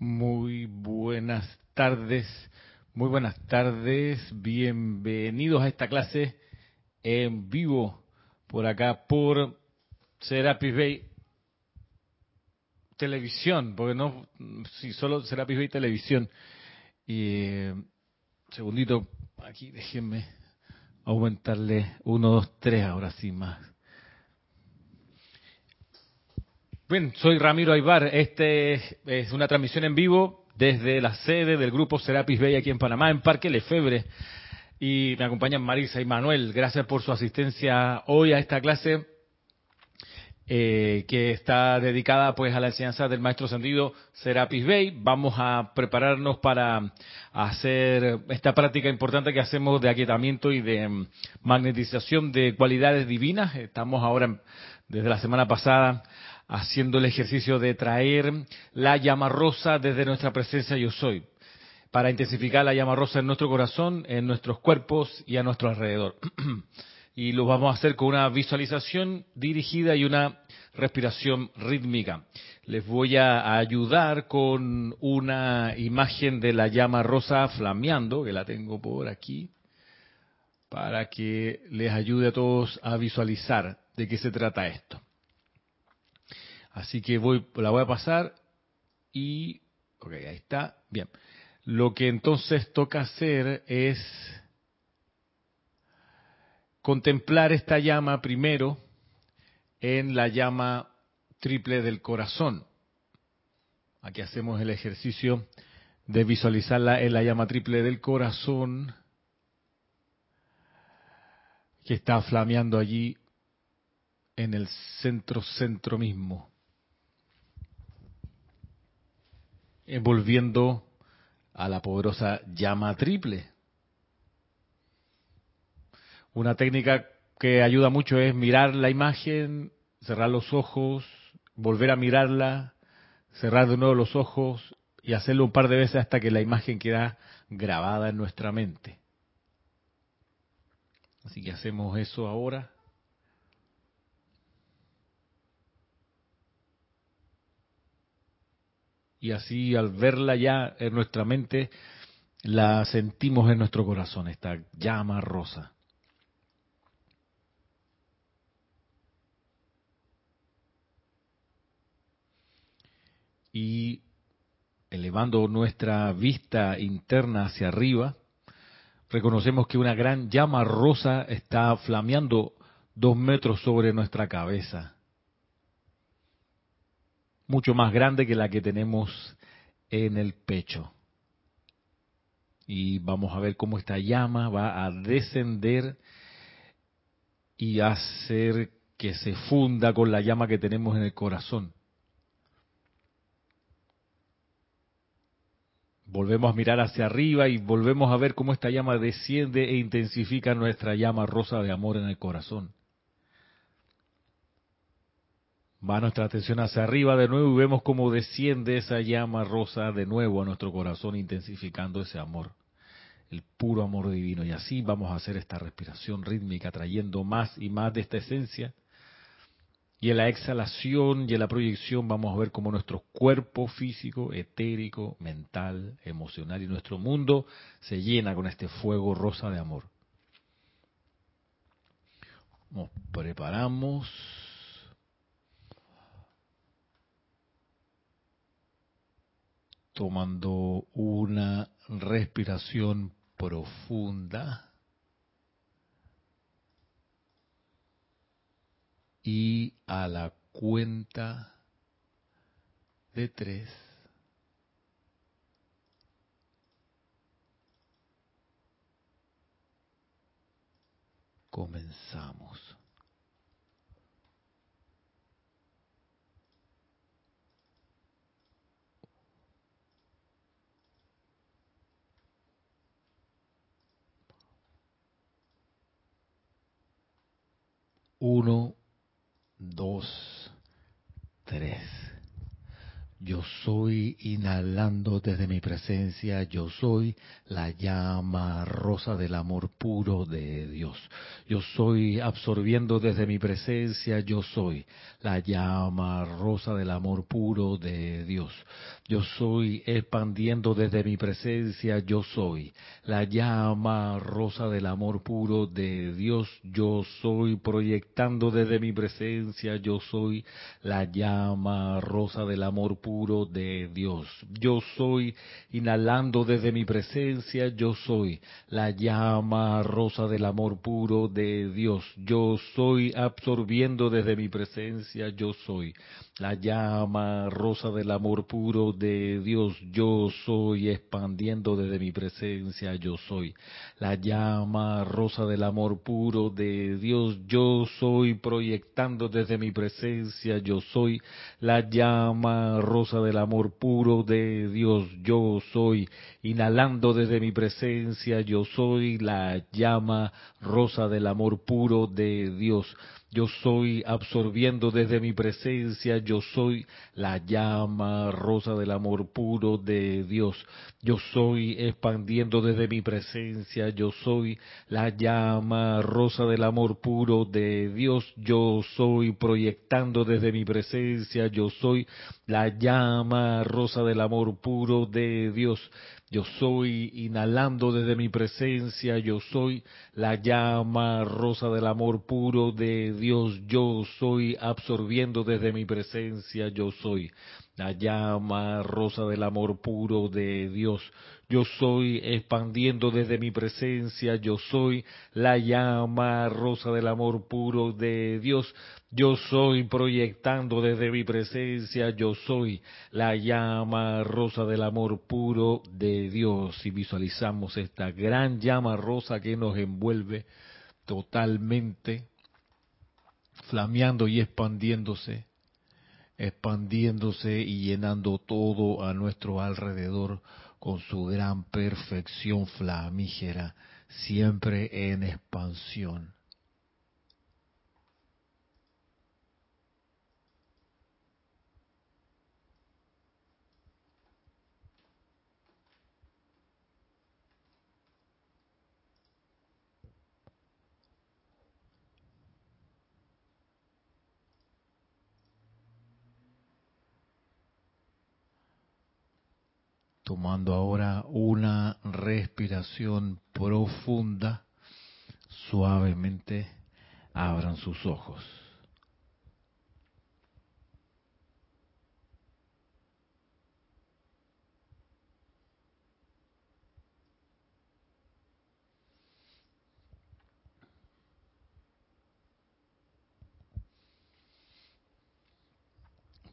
Muy buenas tardes, muy buenas tardes, bienvenidos a esta clase en vivo por acá por Serapis Bay Televisión, porque no, si solo Serapis Bay Televisión. Y eh, segundito, aquí déjenme aumentarle uno, dos, tres, ahora sí más. Bien, soy Ramiro Aybar. Este es una transmisión en vivo desde la sede del grupo Serapis Bay aquí en Panamá, en Parque Lefebre. Y me acompañan Marisa y Manuel. Gracias por su asistencia hoy a esta clase eh, que está dedicada pues a la enseñanza del maestro sentido Serapis Bay. Vamos a prepararnos para hacer esta práctica importante que hacemos de aquietamiento y de mm, magnetización de cualidades divinas. Estamos ahora, desde la semana pasada, haciendo el ejercicio de traer la llama rosa desde nuestra presencia yo soy, para intensificar la llama rosa en nuestro corazón, en nuestros cuerpos y a nuestro alrededor. y lo vamos a hacer con una visualización dirigida y una respiración rítmica. Les voy a ayudar con una imagen de la llama rosa flameando, que la tengo por aquí, para que les ayude a todos a visualizar de qué se trata esto. Así que voy, la voy a pasar y, ok, ahí está, bien. Lo que entonces toca hacer es contemplar esta llama primero en la llama triple del corazón. Aquí hacemos el ejercicio de visualizarla en la llama triple del corazón que está flameando allí en el centro centro mismo. Envolviendo a la poderosa llama triple. Una técnica que ayuda mucho es mirar la imagen, cerrar los ojos, volver a mirarla, cerrar de nuevo los ojos y hacerlo un par de veces hasta que la imagen queda grabada en nuestra mente. Así que hacemos eso ahora. Y así al verla ya en nuestra mente, la sentimos en nuestro corazón, esta llama rosa. Y elevando nuestra vista interna hacia arriba, reconocemos que una gran llama rosa está flameando dos metros sobre nuestra cabeza mucho más grande que la que tenemos en el pecho. Y vamos a ver cómo esta llama va a descender y hacer que se funda con la llama que tenemos en el corazón. Volvemos a mirar hacia arriba y volvemos a ver cómo esta llama desciende e intensifica nuestra llama rosa de amor en el corazón. Va nuestra atención hacia arriba de nuevo y vemos cómo desciende esa llama rosa de nuevo a nuestro corazón, intensificando ese amor, el puro amor divino. Y así vamos a hacer esta respiración rítmica, trayendo más y más de esta esencia. Y en la exhalación y en la proyección vamos a ver cómo nuestro cuerpo físico, etérico, mental, emocional y nuestro mundo se llena con este fuego rosa de amor. Nos preparamos. Tomando una respiración profunda y a la cuenta de tres comenzamos. Uno, dos, tres. Yo soy inhalando desde mi presencia, yo soy la llama rosa del amor puro de Dios. Yo soy absorbiendo desde mi presencia, yo soy la llama rosa del amor puro de Dios. Yo soy expandiendo desde mi presencia, yo soy la llama rosa del amor puro de Dios. Yo soy proyectando desde mi presencia, yo soy la llama rosa del amor puro puro de Dios. Yo soy inhalando desde mi presencia, yo soy la llama rosa del amor puro de Dios. Yo soy absorbiendo desde mi presencia, yo soy la llama rosa del amor puro de Dios. Yo soy expandiendo desde mi presencia, yo soy la llama rosa del amor puro de Dios. Yo soy proyectando desde mi presencia, yo soy la llama rosa del amor puro de Dios. Yo soy inhalando desde mi presencia, yo soy la llama rosa del amor puro de Dios. Yo soy absorbiendo desde mi presencia, yo soy la llama rosa del amor puro de Dios. Yo soy expandiendo desde mi presencia, yo soy la llama rosa del amor puro de Dios. Yo soy proyectando desde mi presencia, yo soy la llama rosa del amor puro de Dios. Yo soy inhalando desde mi presencia, yo soy la llama rosa del amor puro de Dios, yo soy absorbiendo desde mi presencia, yo soy la llama rosa del amor puro de Dios. Yo soy expandiendo desde mi presencia, yo soy la llama rosa del amor puro de Dios. Yo soy proyectando desde mi presencia, yo soy la llama rosa del amor puro de Dios. Y visualizamos esta gran llama rosa que nos envuelve totalmente, flameando y expandiéndose, expandiéndose y llenando todo a nuestro alrededor con su gran perfección flamígera, siempre en expansión. Tomando ahora una respiración profunda, suavemente abran sus ojos.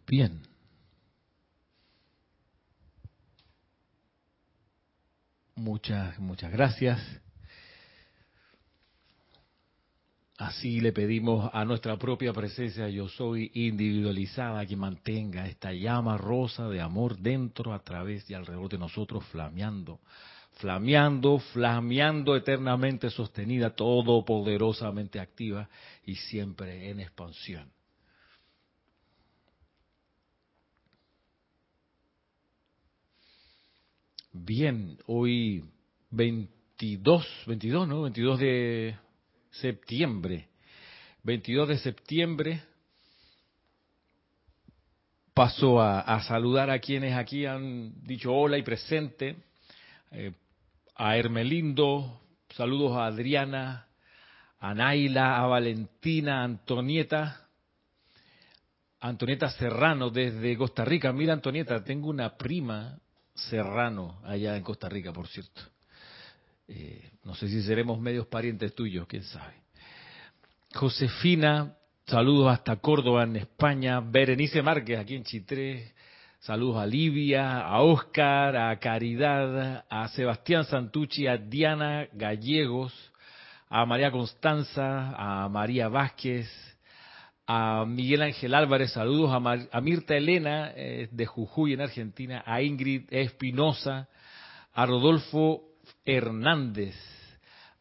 Bien. Muchas, muchas gracias. Así le pedimos a nuestra propia presencia, yo soy individualizada, que mantenga esta llama rosa de amor dentro, a través y alrededor de nosotros, flameando, flameando, flameando eternamente sostenida, todopoderosamente activa y siempre en expansión. Bien, hoy 22, 22, ¿no? 22 de septiembre. 22 de septiembre. Paso a, saludar a quienes aquí han dicho hola y presente. Eh, a Hermelindo, saludos a Adriana, a Naila, a Valentina, a Antonieta, Antonieta Serrano desde Costa Rica. Mira, Antonieta, tengo una prima Serrano, allá en Costa Rica, por cierto. Eh, no sé si seremos medios parientes tuyos, quién sabe. Josefina, saludos hasta Córdoba, en España. Berenice Márquez, aquí en Chitré. Saludos a Livia, a Oscar, a Caridad, a Sebastián Santucci, a Diana Gallegos, a María Constanza, a María Vázquez, a Miguel Ángel Álvarez, saludos. A, Mirta Elena eh, de Jujuy en Argentina, a Ingrid Espinosa, a Rodolfo Hernández,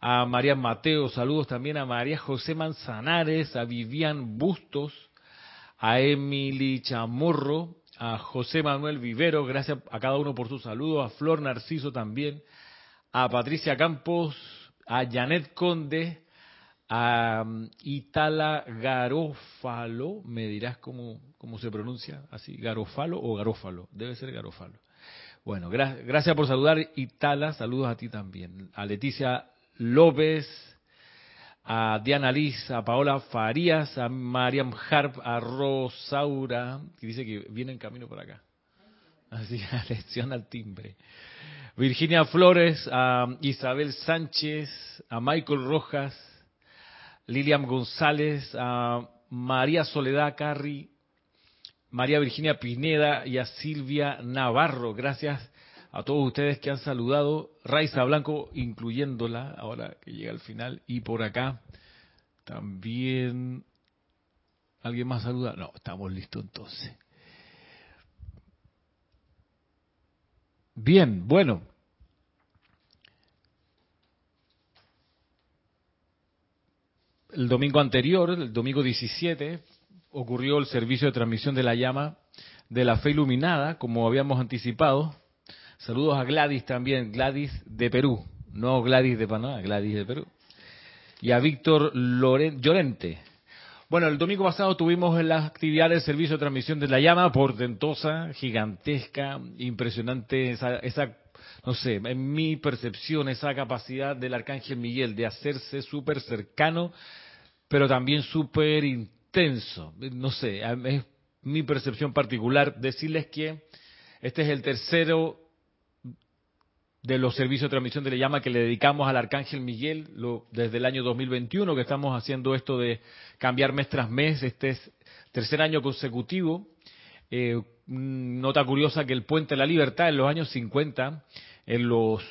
a María Mateo, saludos también. A María José Manzanares, a Vivian Bustos, a Emily Chamorro, a José Manuel Vivero, gracias a cada uno por su saludo, a Flor Narciso también, a Patricia Campos, a Janet Conde, um, Itala Garófalo, me dirás cómo, cómo se pronuncia, así, Garofalo o Garófalo, debe ser Garófalo. Bueno, gracias por saludar, Itala, saludos a ti también. A Leticia López, a Diana Liz, a Paola Farías, a Mariam Harp, a Rosaura, que dice que viene en camino por acá. Así, a lección al timbre. Virginia Flores, a Isabel Sánchez, a Michael Rojas, Lilian González, a María Soledad Carri, María Virginia Pineda y a Silvia Navarro. Gracias a todos ustedes que han saludado, Raiza Blanco incluyéndola, ahora que llega al final, y por acá también... ¿Alguien más saluda? No, estamos listos entonces. Bien, bueno. El domingo anterior, el domingo 17, ocurrió el servicio de transmisión de la llama de la fe iluminada, como habíamos anticipado. Saludos a Gladys también, Gladys de Perú, no Gladys de Panamá, Gladys de Perú. Y a Víctor Llorente. Bueno, el domingo pasado tuvimos la actividad del servicio de transmisión de la llama, portentosa, gigantesca, impresionante, esa, esa no sé, en mi percepción, esa capacidad del arcángel Miguel de hacerse súper cercano, pero también súper intenso. No sé, es mi percepción particular decirles que este es el tercero de los servicios de transmisión de la llama que le dedicamos al Arcángel Miguel desde el año 2021 que estamos haciendo esto de cambiar mes tras mes, este es tercer año consecutivo. Eh, nota curiosa que el Puente de la Libertad en los años 50, en los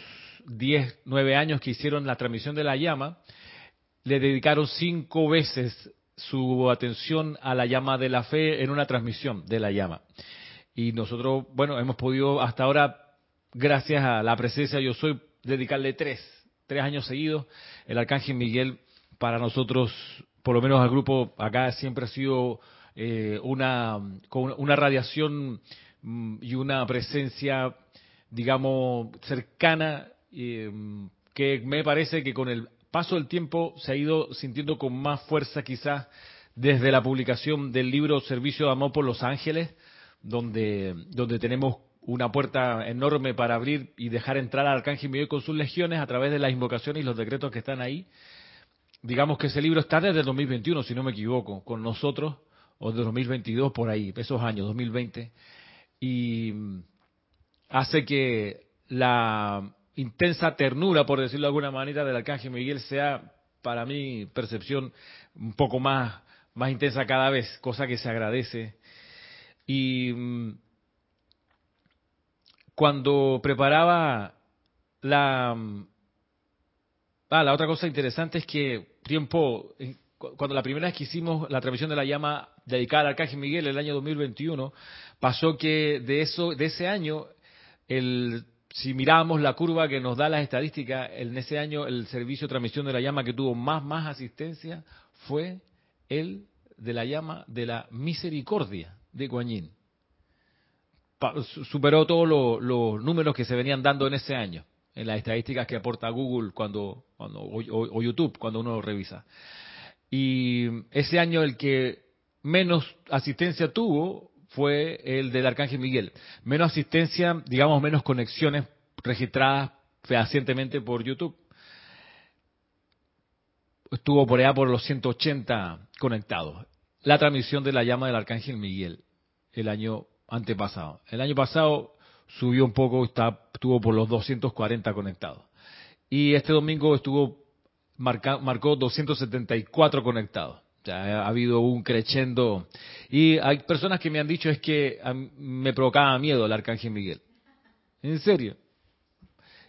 10, 9 años que hicieron la transmisión de la llama, le dedicaron cinco veces su atención a la llama de la fe en una transmisión de la llama. Y nosotros, bueno, hemos podido hasta ahora gracias a la presencia yo soy, dedicarle tres, tres años seguidos. El Arcángel Miguel para nosotros, por lo menos al grupo acá, siempre ha sido eh, una, una radiación mm, y una presencia, digamos, cercana, eh, que me parece que con el paso del tiempo se ha ido sintiendo con más fuerza quizás desde la publicación del libro Servicio de Amor por los Ángeles, donde, donde tenemos una puerta enorme para abrir y dejar entrar al Arcángel Miguel con sus legiones a través de las invocaciones y los decretos que están ahí. Digamos que ese libro está desde el 2021, si no me equivoco, con nosotros, o de 2022 por ahí, esos años, 2020. Y hace que la intensa ternura, por decirlo de alguna manera, del Arcángel Miguel sea, para mi percepción, un poco más, más intensa cada vez, cosa que se agradece. Y mm, cuando preparaba la... Ah, la otra cosa interesante es que tiempo, cuando la primera vez que hicimos la transmisión de la llama dedicada al Arcángel Miguel, el año 2021, pasó que de eso, de ese año, el, si miramos la curva que nos da las estadísticas, en ese año el servicio de transmisión de la llama que tuvo más, más asistencia fue el de la llama de la misericordia de Guanyin superó todos los números que se venían dando en ese año, en las estadísticas que aporta Google cuando, cuando o, YouTube cuando uno lo revisa. Y ese año el que menos asistencia tuvo fue el del Arcángel Miguel. Menos asistencia, digamos, menos conexiones registradas fehacientemente por YouTube. Estuvo por allá por los 180 conectados. La transmisión de la llama del Arcángel Miguel el año antepasado. El año pasado subió un poco, está, estuvo por los 240 conectados. Y este domingo estuvo marcó 274 conectados. Ha habido un crescendo. Y hay personas que me han dicho es que me provocaba miedo el Arcángel Miguel. En serio.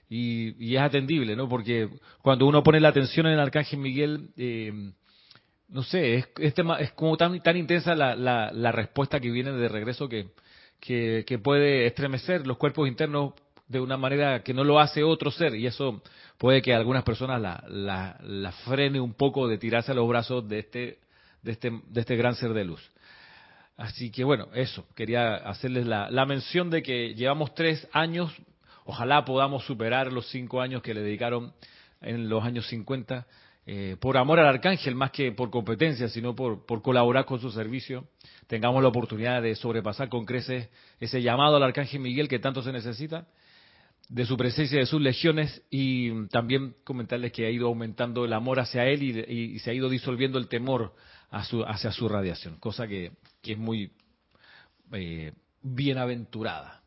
Y, es atendible, ¿no? Porque cuando uno pone la atención en el Arcángel Miguel, eh, no sé, es, es, como tan, tan intensa la, la, la respuesta que viene de regreso que, que, puede estremecer los cuerpos internos de una manera que no lo hace otro ser y eso puede que algunas personas la, la, frene un poco de tirarse a los brazos de este, de este, de este gran ser de luz. Así que bueno, eso, quería hacerles la, la mención de que llevamos tres años, ojalá podamos superar los cinco años que le dedicaron en los años 50, eh, por amor al arcángel, más que por competencia, sino por, por colaborar con su servicio, tengamos la oportunidad de sobrepasar con creces ese llamado al arcángel Miguel que tanto se necesita, de su presencia, de sus legiones, y también comentarles que ha ido aumentando el amor hacia él y, se ha ido disolviendo el temor hacia su radiación, cosa que, es muy eh, bienaventurada.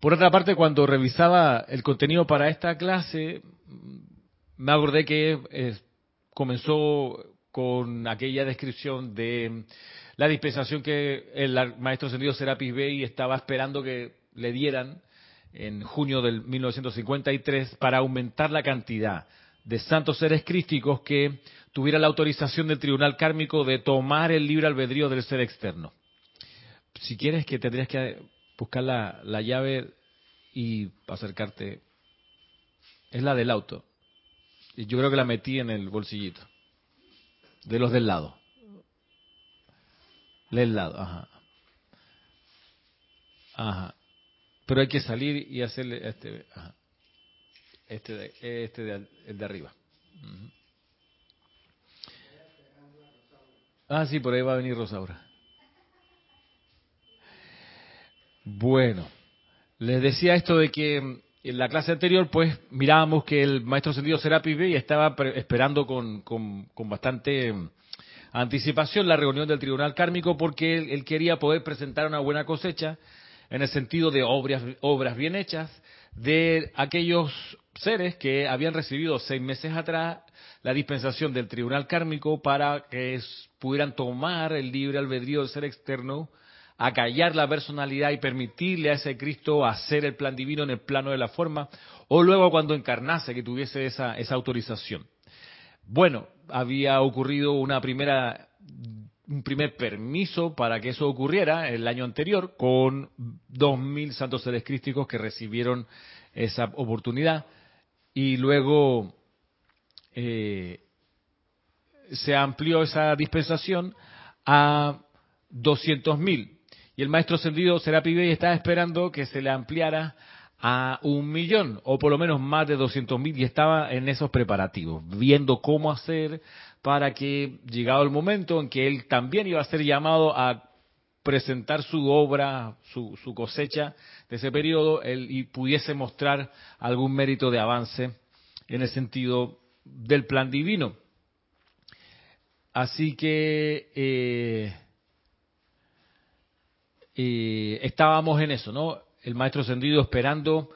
Por otra parte, cuando revisaba el contenido para esta clase, me acordé que eh, comenzó con aquella descripción de la dispensación que el maestro ascendido Serapis Bey estaba esperando que le dieran en junio del 1953 para aumentar la cantidad de santos seres crísticos que tuviera la autorización del tribunal kármico de tomar el libre albedrío del ser externo. Si quieres que tendrías que buscar la, la llave y acercarte. Es la del auto. Y yo creo que la metí en el bolsillito. De los del lado. Del lado, ajá. Ajá. Pero hay que salir y hacerle este, ajá. este, de, este de, el de arriba. Ah, sí, por ahí va a venir Rosaura. Bueno, les decía esto de que en la clase anterior, pues mirábamos que el maestro sentido Serapis Bey estaba esperando con, con, bastante anticipación la reunión del tribunal kármico porque él, quería poder presentar una buena cosecha en el sentido de obras, obras bien hechas de aquellos seres que habían recibido seis meses atrás la dispensación del tribunal kármico para que pudieran tomar el libre albedrío del ser externo acallar la personalidad y permitirle a ese Cristo hacer el plan divino en el plano de la forma, o luego cuando encarnase que tuviese esa, esa autorización. Bueno, había ocurrido una primera un primer permiso para que eso ocurriera el año anterior con dos mil santos seres crísticos que recibieron esa oportunidad y luego eh, se amplió esa dispensación a doscientos mil y el maestro ascendido Serapi Bey estaba esperando que se le ampliara a un millón o por lo menos más de 200 mil y estaba en esos preparativos, viendo cómo hacer para que llegado el momento en que él también iba a ser llamado a presentar su obra, su, cosecha de ese periodo, él y pudiese mostrar algún mérito de avance en el sentido del plan divino. Así que eh, estábamos en eso, ¿no? El maestro ascendido esperando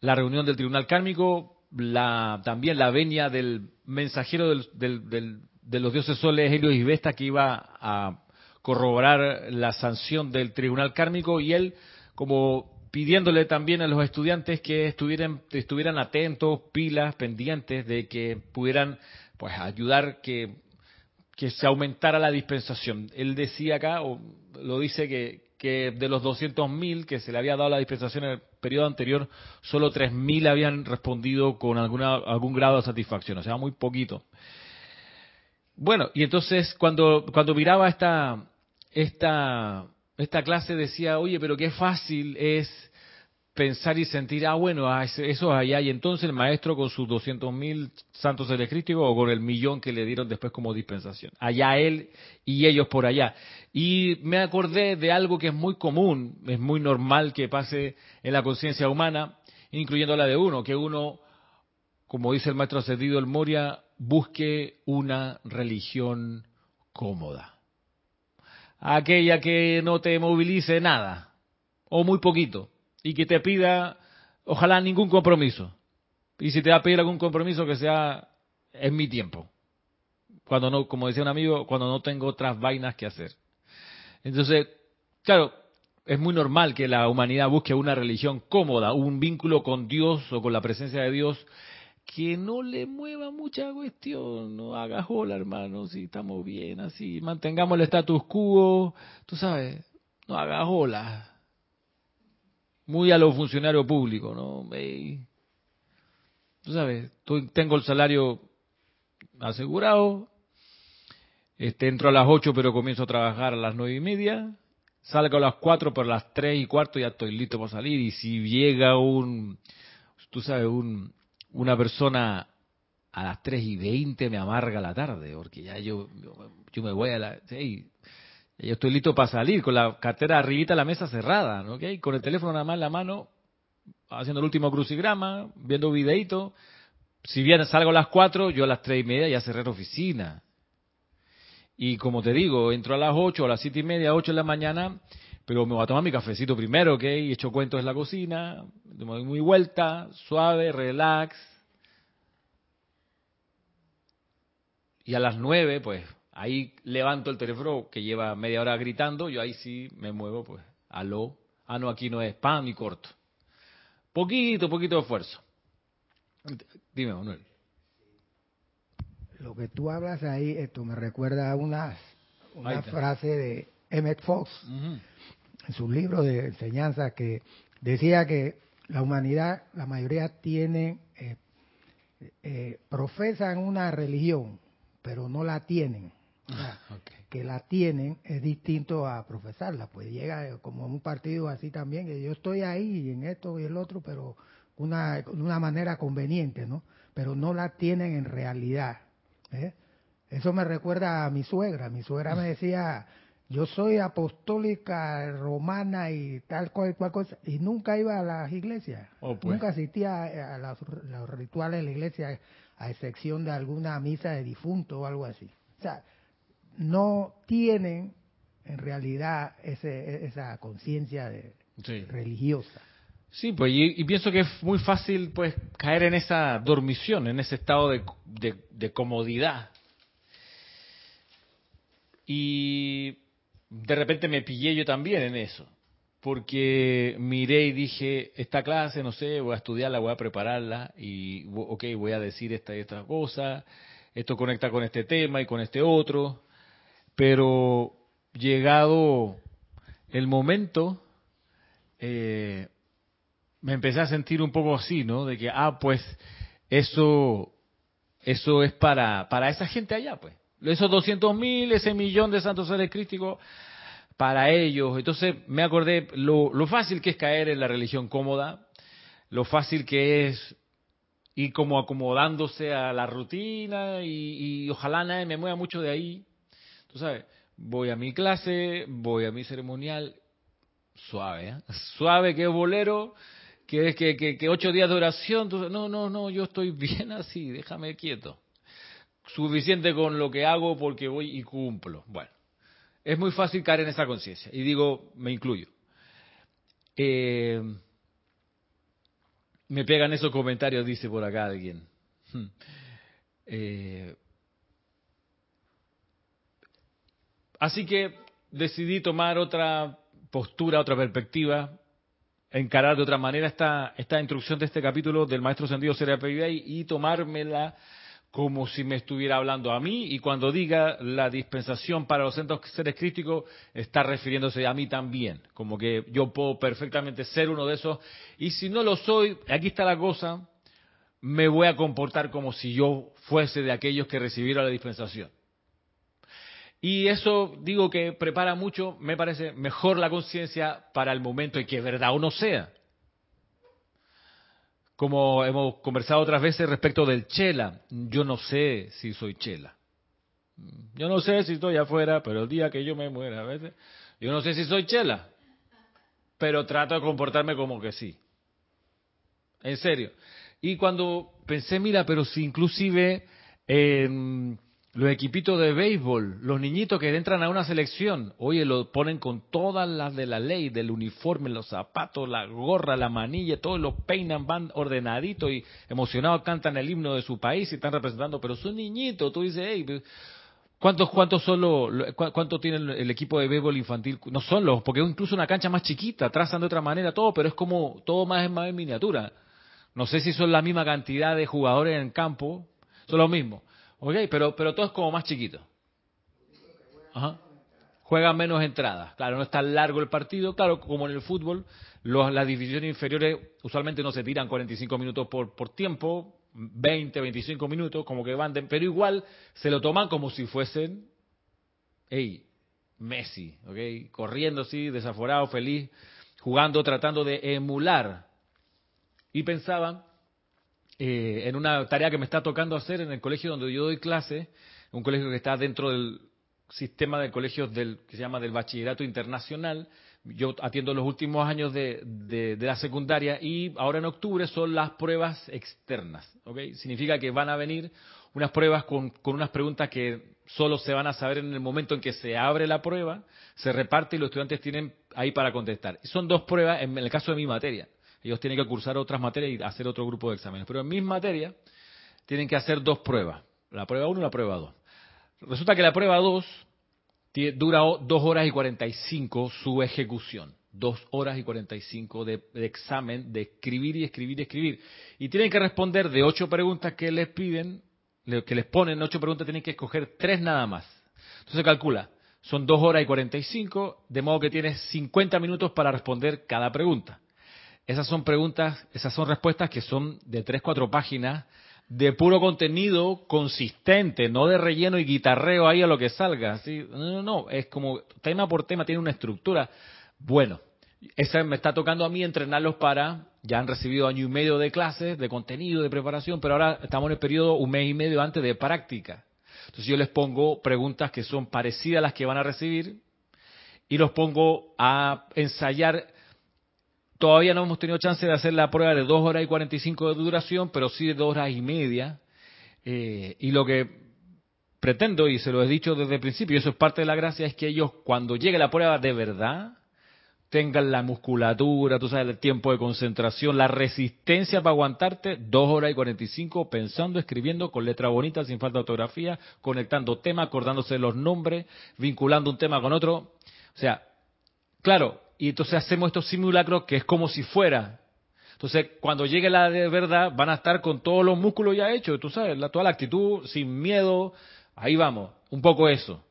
la reunión del tribunal kármico, la, también la venia del mensajero de los dioses soles Helios y Vesta que iba a corroborar la sanción del tribunal kármico y él como pidiéndole también a los estudiantes que estuvieran, estuvieran atentos, pilas, pendientes de que pudieran pues ayudar que, que se aumentara la dispensación. Él decía acá, o lo dice que, que de los 200.000 que se le había dado la dispensación en el periodo anterior, solo 3.000 habían respondido con alguna, algún grado de satisfacción, o sea, muy poquito. Bueno, y entonces cuando, cuando miraba esta, esta, esta clase decía, oye, pero qué fácil es pensar y sentir, ah, bueno, ah, eso es allá, y entonces el maestro con sus 200 mil santos crístico o con el millón que le dieron después como dispensación. Allá él y ellos por allá. Y me acordé de algo que es muy común, es muy normal que pase en la conciencia humana, incluyendo la de uno, que uno, como dice el maestro ascendido el Moria, busque una religión cómoda. Aquella que no te movilice nada, o muy poquito y que te pida, ojalá, ningún compromiso. Y si te va a pedir algún compromiso, que sea en mi tiempo. Cuando no, como decía un amigo, cuando no tengo otras vainas que hacer. Entonces, claro, es muy normal que la humanidad busque una religión cómoda, un vínculo con Dios o con la presencia de Dios que no le mueva mucha cuestión, no haga hola hermano, si estamos bien así, mantengamos el status quo, tú sabes, no haga hola muy a los funcionarios públicos, ¿no? tú sabes, tengo el salario asegurado, Este, entro a las 8 pero comienzo a trabajar a las nueve y media. Salgo a las 4 pero a las 3 y cuarto ya estoy listo para salir. Y si llega un, tú sabes, un, una persona a las 3 y 20 me amarga la tarde, porque ya yo, yo me voy a la... Hey, yo estoy listo para salir, con la cartera arribita la mesa cerrada, ¿ok? Con el teléfono nada más en la mano, haciendo el último crucigrama, viendo videito. Si bien salgo a las 4, yo a las 3 y media ya cerré la oficina. Y como te digo, entro a las 8, a las 7 y media, 8 de la mañana, pero me voy a tomar mi cafecito primero, ¿ok? Y echo cuentos en la cocina, me doy muy vuelta, suave, relax, Y a las nueve, pues, ahí levanto el teléfono que lleva media hora gritando, yo ahí sí me muevo, pues, aló. Ah, no, aquí no es pan y corto. Poquito, poquito de esfuerzo. Dime, Manuel. Lo que tú hablas ahí, esto me recuerda a una, una frase de Emmett Fox en su libro de enseñanza que decía que la humanidad, la mayoría tiene, eh, eh, profesan una religión, pero no la tienen. Ah, que la tienen es distinto a profesarla, pues llega como un partido así también, que yo estoy ahí en esto y el otro, pero una, de una manera conveniente, ¿no? Pero no la tienen en realidad. ¿eh? Eso me recuerda a mi suegra. Mi suegra me decía, yo soy apostólica romana y tal cual, cual cosa, y nunca iba a las iglesias, oh, pues. nunca asistía a los rituales de la iglesia a excepción de alguna misa de difunto o algo así. O sea, no tienen en realidad ese, esa conciencia religiosa. Sí, pues y, pienso que es muy fácil pues caer en esa dormición, en ese estado de, de comodidad. Y de repente me pillé yo también en eso porque miré y dije, esta clase, no sé, voy a estudiarla, voy a prepararla y, ok, voy a decir esta y esta cosa, esto conecta con este tema y con este otro, pero llegado el momento, eh, me empecé a sentir un poco así, ¿no? De que, ah, pues, eso, eso es para, para esa gente allá, pues. Esos 200 mil, ese millón de santos seres críticos, para ellos. Entonces me acordé lo, fácil que es caer en la religión cómoda, lo fácil que es ir como acomodándose a la rutina y, ojalá nadie me mueva mucho de ahí. Tú sabes, voy a mi clase, voy a mi ceremonial, suave, ¿eh? suave que es bolero, que es que, que, ocho días de oración, no, no, no, yo estoy bien así, déjame quieto. Suficiente con lo que hago porque voy y cumplo. Bueno, es muy fácil caer en esa conciencia. Y digo, me incluyo. Eh, me pegan esos comentarios, dice por acá alguien. Hmm. Eh, así que decidí tomar otra postura, otra perspectiva, encarar de otra manera esta, esta instrucción de este capítulo del Maestro Sendido Serapis y, y tomármela como si me estuviera hablando a mí. Y cuando diga la dispensación para los centros seres críticos está refiriéndose a mí también, como que yo puedo perfectamente ser uno de esos. Y si no lo soy, aquí está la cosa, me voy a comportar como si yo fuese de aquellos que recibieron la dispensación. Y eso digo que prepara mucho, me parece mejor la conciencia para el momento en que verdad o no sea como hemos conversado otras veces respecto del chela. Yo no sé si soy chela. Yo no sé si estoy afuera, pero el día que yo me muera, a veces, yo no sé si soy chela, pero trato de comportarme como que sí. En serio. Y cuando pensé, mira, pero si inclusive en los equipitos de béisbol, los niñitos que entran a una selección, oye, lo ponen con todas las de la ley, del uniforme, los zapatos, la gorra, la manilla, todos los peinan, van ordenaditos y emocionados cantan el himno de su país y están representando, pero son niñitos, tú dices, hey, pues, ¿cuántos, cuántos son los, cuánto tiene el equipo de béisbol infantil? No son los, porque incluso una cancha más chiquita, trazan de otra manera todo, pero es como, todo más, más en miniatura. No sé si son la misma cantidad de jugadores en campo, son los mismos Ok, pero, pero todo es como más chiquito. Ajá. Juegan menos entradas. Claro, no es tan largo el partido. Claro, como en el fútbol, los, las divisiones inferiores usualmente no se tiran 45 minutos por, por tiempo, 20, 25 minutos, como que van, pero igual se lo toman como si fuesen hey, Messi, ¿ok? Corriendo así, desaforado, feliz, jugando, tratando de emular. Y pensaban eh, en una tarea que me está tocando hacer en el colegio donde yo doy clase, un colegio que está dentro del sistema de colegios del, que se llama del Bachillerato Internacional. Yo atiendo los últimos años de, de, la secundaria y ahora en octubre son las pruebas externas. ¿okay? Significa que van a venir unas pruebas con, con unas preguntas que solo se van a saber en el momento en que se abre la prueba, se reparte y los estudiantes tienen ahí para contestar. son dos pruebas en el caso de mi materia. Ellos tienen que cursar otras materias y hacer otro grupo de exámenes. Pero en mi materia tienen que hacer dos pruebas. La prueba 1 y la prueba 2. Resulta que la prueba 2 dura 2 horas y 45 su ejecución. 2 horas y 45 de, de examen, de escribir y escribir y escribir. Y tienen que responder de ocho preguntas que les piden que les ponen ocho preguntas, tienen que escoger tres nada más. Entonces calcula, son dos horas y cuarenta y cinco, de modo que tienes 50 minutos para responder cada pregunta. Esas son preguntas, esas son respuestas que son de tres, cuatro páginas, de puro contenido consistente, no de relleno y guitarreo ahí a lo que salga. ¿sí? No, no, no, es como tema por tema tiene una estructura. Bueno, esa me está tocando a mí entrenarlos para, ya han recibido año y medio de clases, de contenido, de preparación, pero ahora estamos en el periodo un mes y medio antes de práctica. Entonces yo les pongo preguntas que son parecidas a las que van a recibir y los pongo a ensayar. Todavía no hemos tenido chance de hacer la prueba de dos horas y 45 de duración, pero sí de dos horas y media. Eh, y lo que pretendo, y se lo he dicho desde el principio, y eso es parte de la gracia, es que ellos cuando llegue la prueba de verdad, tengan la musculatura, tú sabes, el tiempo de concentración, la resistencia para aguantarte dos horas y cuarenta y cinco pensando, escribiendo con letra bonita, sin falta de ortografía, conectando temas, acordándose los nombres, vinculando un tema con otro. O sea, claro, y entonces hacemos estos simulacros que es como si fuera. Entonces, cuando llegue la de verdad, van a estar con todos los músculos ya hechos, tú sabes, la, toda la actitud, sin miedo, ahí vamos, un poco eso.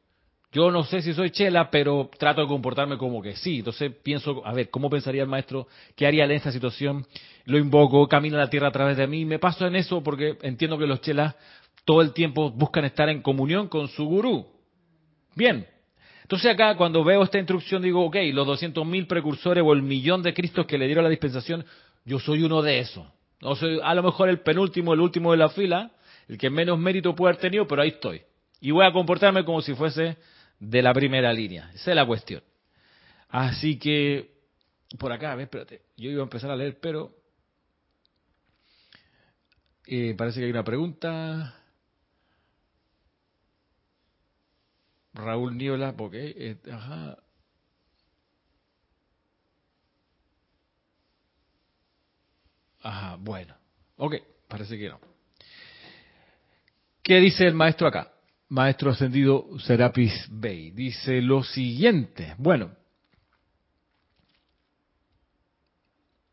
Yo no sé si soy chela, pero trato de comportarme como que sí. Entonces pienso, a ver, ¿cómo pensaría el maestro? ¿Qué haría en esta situación? Lo invoco, camina la tierra a través de mí. Me paso en eso porque entiendo que los chelas todo el tiempo buscan estar en comunión con su gurú. Bien. Entonces acá cuando veo esta instrucción digo, ok, los 200.000 precursores o el millón de Cristos que le dieron la dispensación, yo soy uno de esos. No soy a lo mejor el penúltimo, el último de la fila, el que menos mérito puede haber tenido, pero ahí estoy. Y voy a comportarme como si fuese de la primera línea. Esa es la cuestión. Así que, por acá, a ver, espérate, yo iba a empezar a leer, pero eh, parece que hay una pregunta. Raúl Niola, porque, eh, ajá. Ajá, bueno. Ok, parece que no. ¿Qué dice el maestro acá? maestro ascendido Serapis Bey. Dice lo siguiente. Bueno,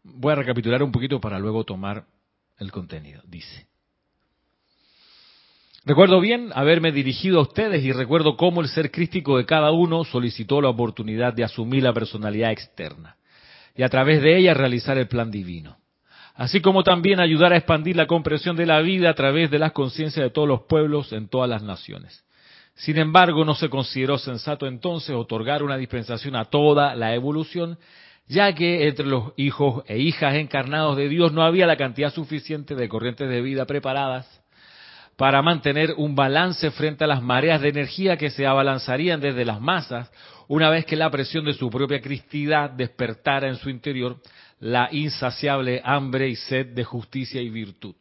voy a recapitular un poquito para luego tomar el contenido. Dice. Recuerdo bien haberme dirigido a ustedes y recuerdo cómo el ser crístico de cada uno solicitó la oportunidad de asumir la personalidad externa y a través de ella realizar el plan divino así como también ayudar a expandir la comprensión de la vida a través de las conciencias de todos los pueblos en todas las naciones. Sin embargo, no se consideró sensato entonces otorgar una dispensación a toda la evolución, ya que entre los hijos e hijas encarnados de Dios no había la cantidad suficiente de corrientes de vida preparadas para mantener un balance frente a las mareas de energía que se abalanzarían desde las masas una vez que la presión de su propia cristidad despertara en su interior la insaciable hambre y sed de justicia y virtud.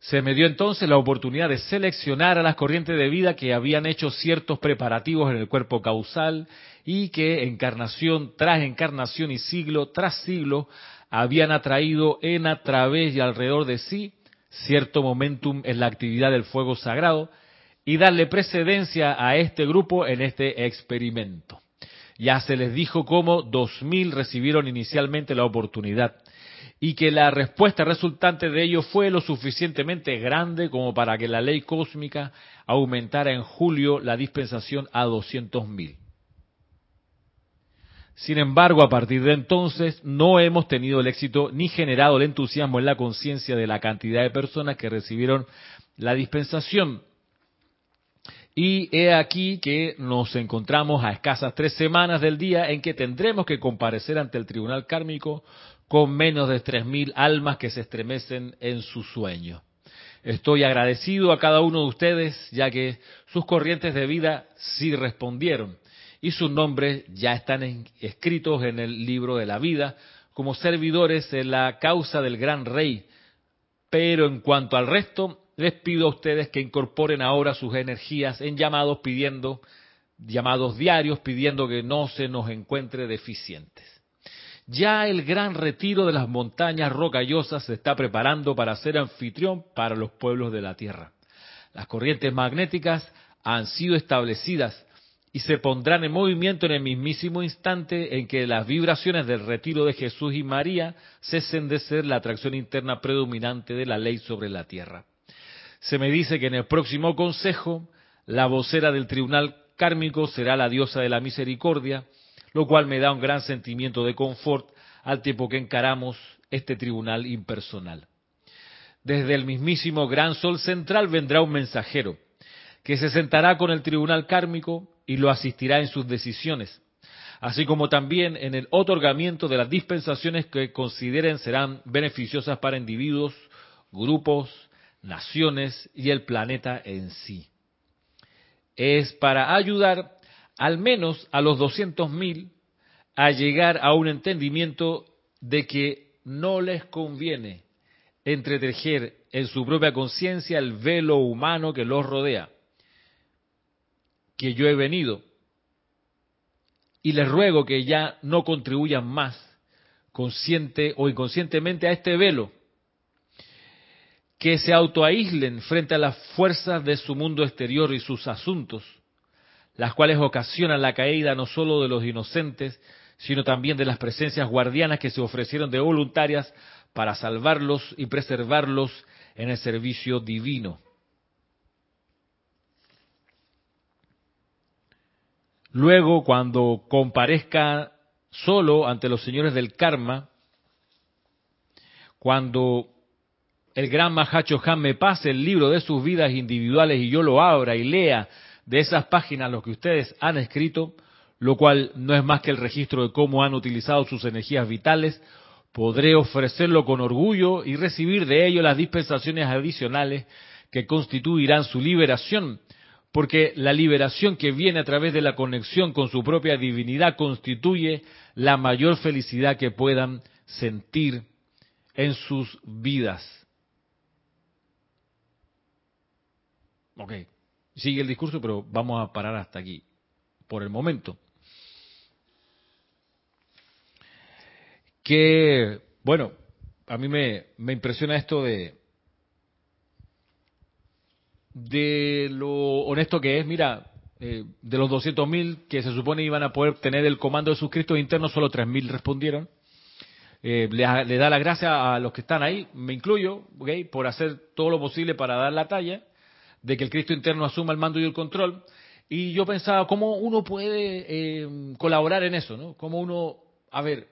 Se me dio entonces la oportunidad de seleccionar a las corrientes de vida que habían hecho ciertos preparativos en el cuerpo causal y que encarnación tras encarnación y siglo tras siglo habían atraído en a través y alrededor de sí cierto momentum en la actividad del fuego sagrado y darle precedencia a este grupo en este experimento. Ya se les dijo cómo dos mil recibieron inicialmente la oportunidad y que la respuesta resultante de ello fue lo suficientemente grande como para que la ley cósmica aumentara en julio la dispensación a doscientos mil. Sin embargo, a partir de entonces no hemos tenido el éxito ni generado el entusiasmo en la conciencia de la cantidad de personas que recibieron la dispensación Y he aquí que nos encontramos a escasas tres semanas del día en que tendremos que comparecer ante el tribunal kármico con menos de tres mil almas que se estremecen en su sueño. Estoy agradecido a cada uno de ustedes, ya que sus corrientes de vida sí respondieron y sus nombres ya están escritos en el libro de la vida como servidores en la causa del gran rey. Pero en cuanto al resto, les pido a ustedes que incorporen ahora sus energías en llamados pidiendo, llamados diarios pidiendo que no se nos encuentre deficientes. Ya el gran retiro de las montañas rocallosas se está preparando para ser anfitrión para los pueblos de la tierra. Las corrientes magnéticas han sido establecidas y se pondrán en movimiento en el mismísimo instante en que las vibraciones del retiro de Jesús y María cesen de ser la atracción interna predominante de la ley sobre la tierra. Se me dice que en el próximo consejo la vocera del tribunal kármico será la diosa de la misericordia, lo cual me da un gran sentimiento de confort al tiempo que encaramos este tribunal impersonal. Desde el mismísimo gran sol central vendrá un mensajero que se sentará con el tribunal kármico y lo asistirá en sus decisiones, así como también en el otorgamiento de las dispensaciones que consideren serán beneficiosas para individuos, grupos, naciones y el planeta en sí. Es para ayudar al menos a los 200.000 a llegar a un entendimiento de que no les conviene entretejer en su propia conciencia el velo humano que los rodea que yo he venido y les ruego que ya no contribuyan más consciente o inconscientemente a este velo, que se autoaíslen frente a las fuerzas de su mundo exterior y sus asuntos, las cuales ocasionan la caída no solo de los inocentes, sino también de las presencias guardianas que se ofrecieron de voluntarias para salvarlos y preservarlos en el servicio divino. Luego, cuando comparezca solo ante los señores del karma, cuando el gran Mahacho Han me pase el libro de sus vidas individuales y yo lo abra y lea de esas páginas lo que ustedes han escrito, lo cual no es más que el registro de cómo han utilizado sus energías vitales, podré ofrecerlo con orgullo y recibir de ello las dispensaciones adicionales que constituirán su liberación porque la liberación que viene a través de la conexión con su propia divinidad constituye la mayor felicidad que puedan sentir en sus vidas. Ok, sigue el discurso, pero vamos a parar hasta aquí, por el momento. Que, bueno, a mí me, me impresiona esto de, de lo honesto que es, mira, eh, de los 200.000 que se supone iban a poder tener el comando de sus Cristos internos, solo 3.000 respondieron. Eh, le, da la gracia a los que están ahí, me incluyo, ¿okay? por hacer todo lo posible para dar la talla de que el Cristo interno asuma el mando y el control. Y yo pensaba, ¿cómo uno puede eh, colaborar en eso? ¿no? ¿Cómo uno, a ver,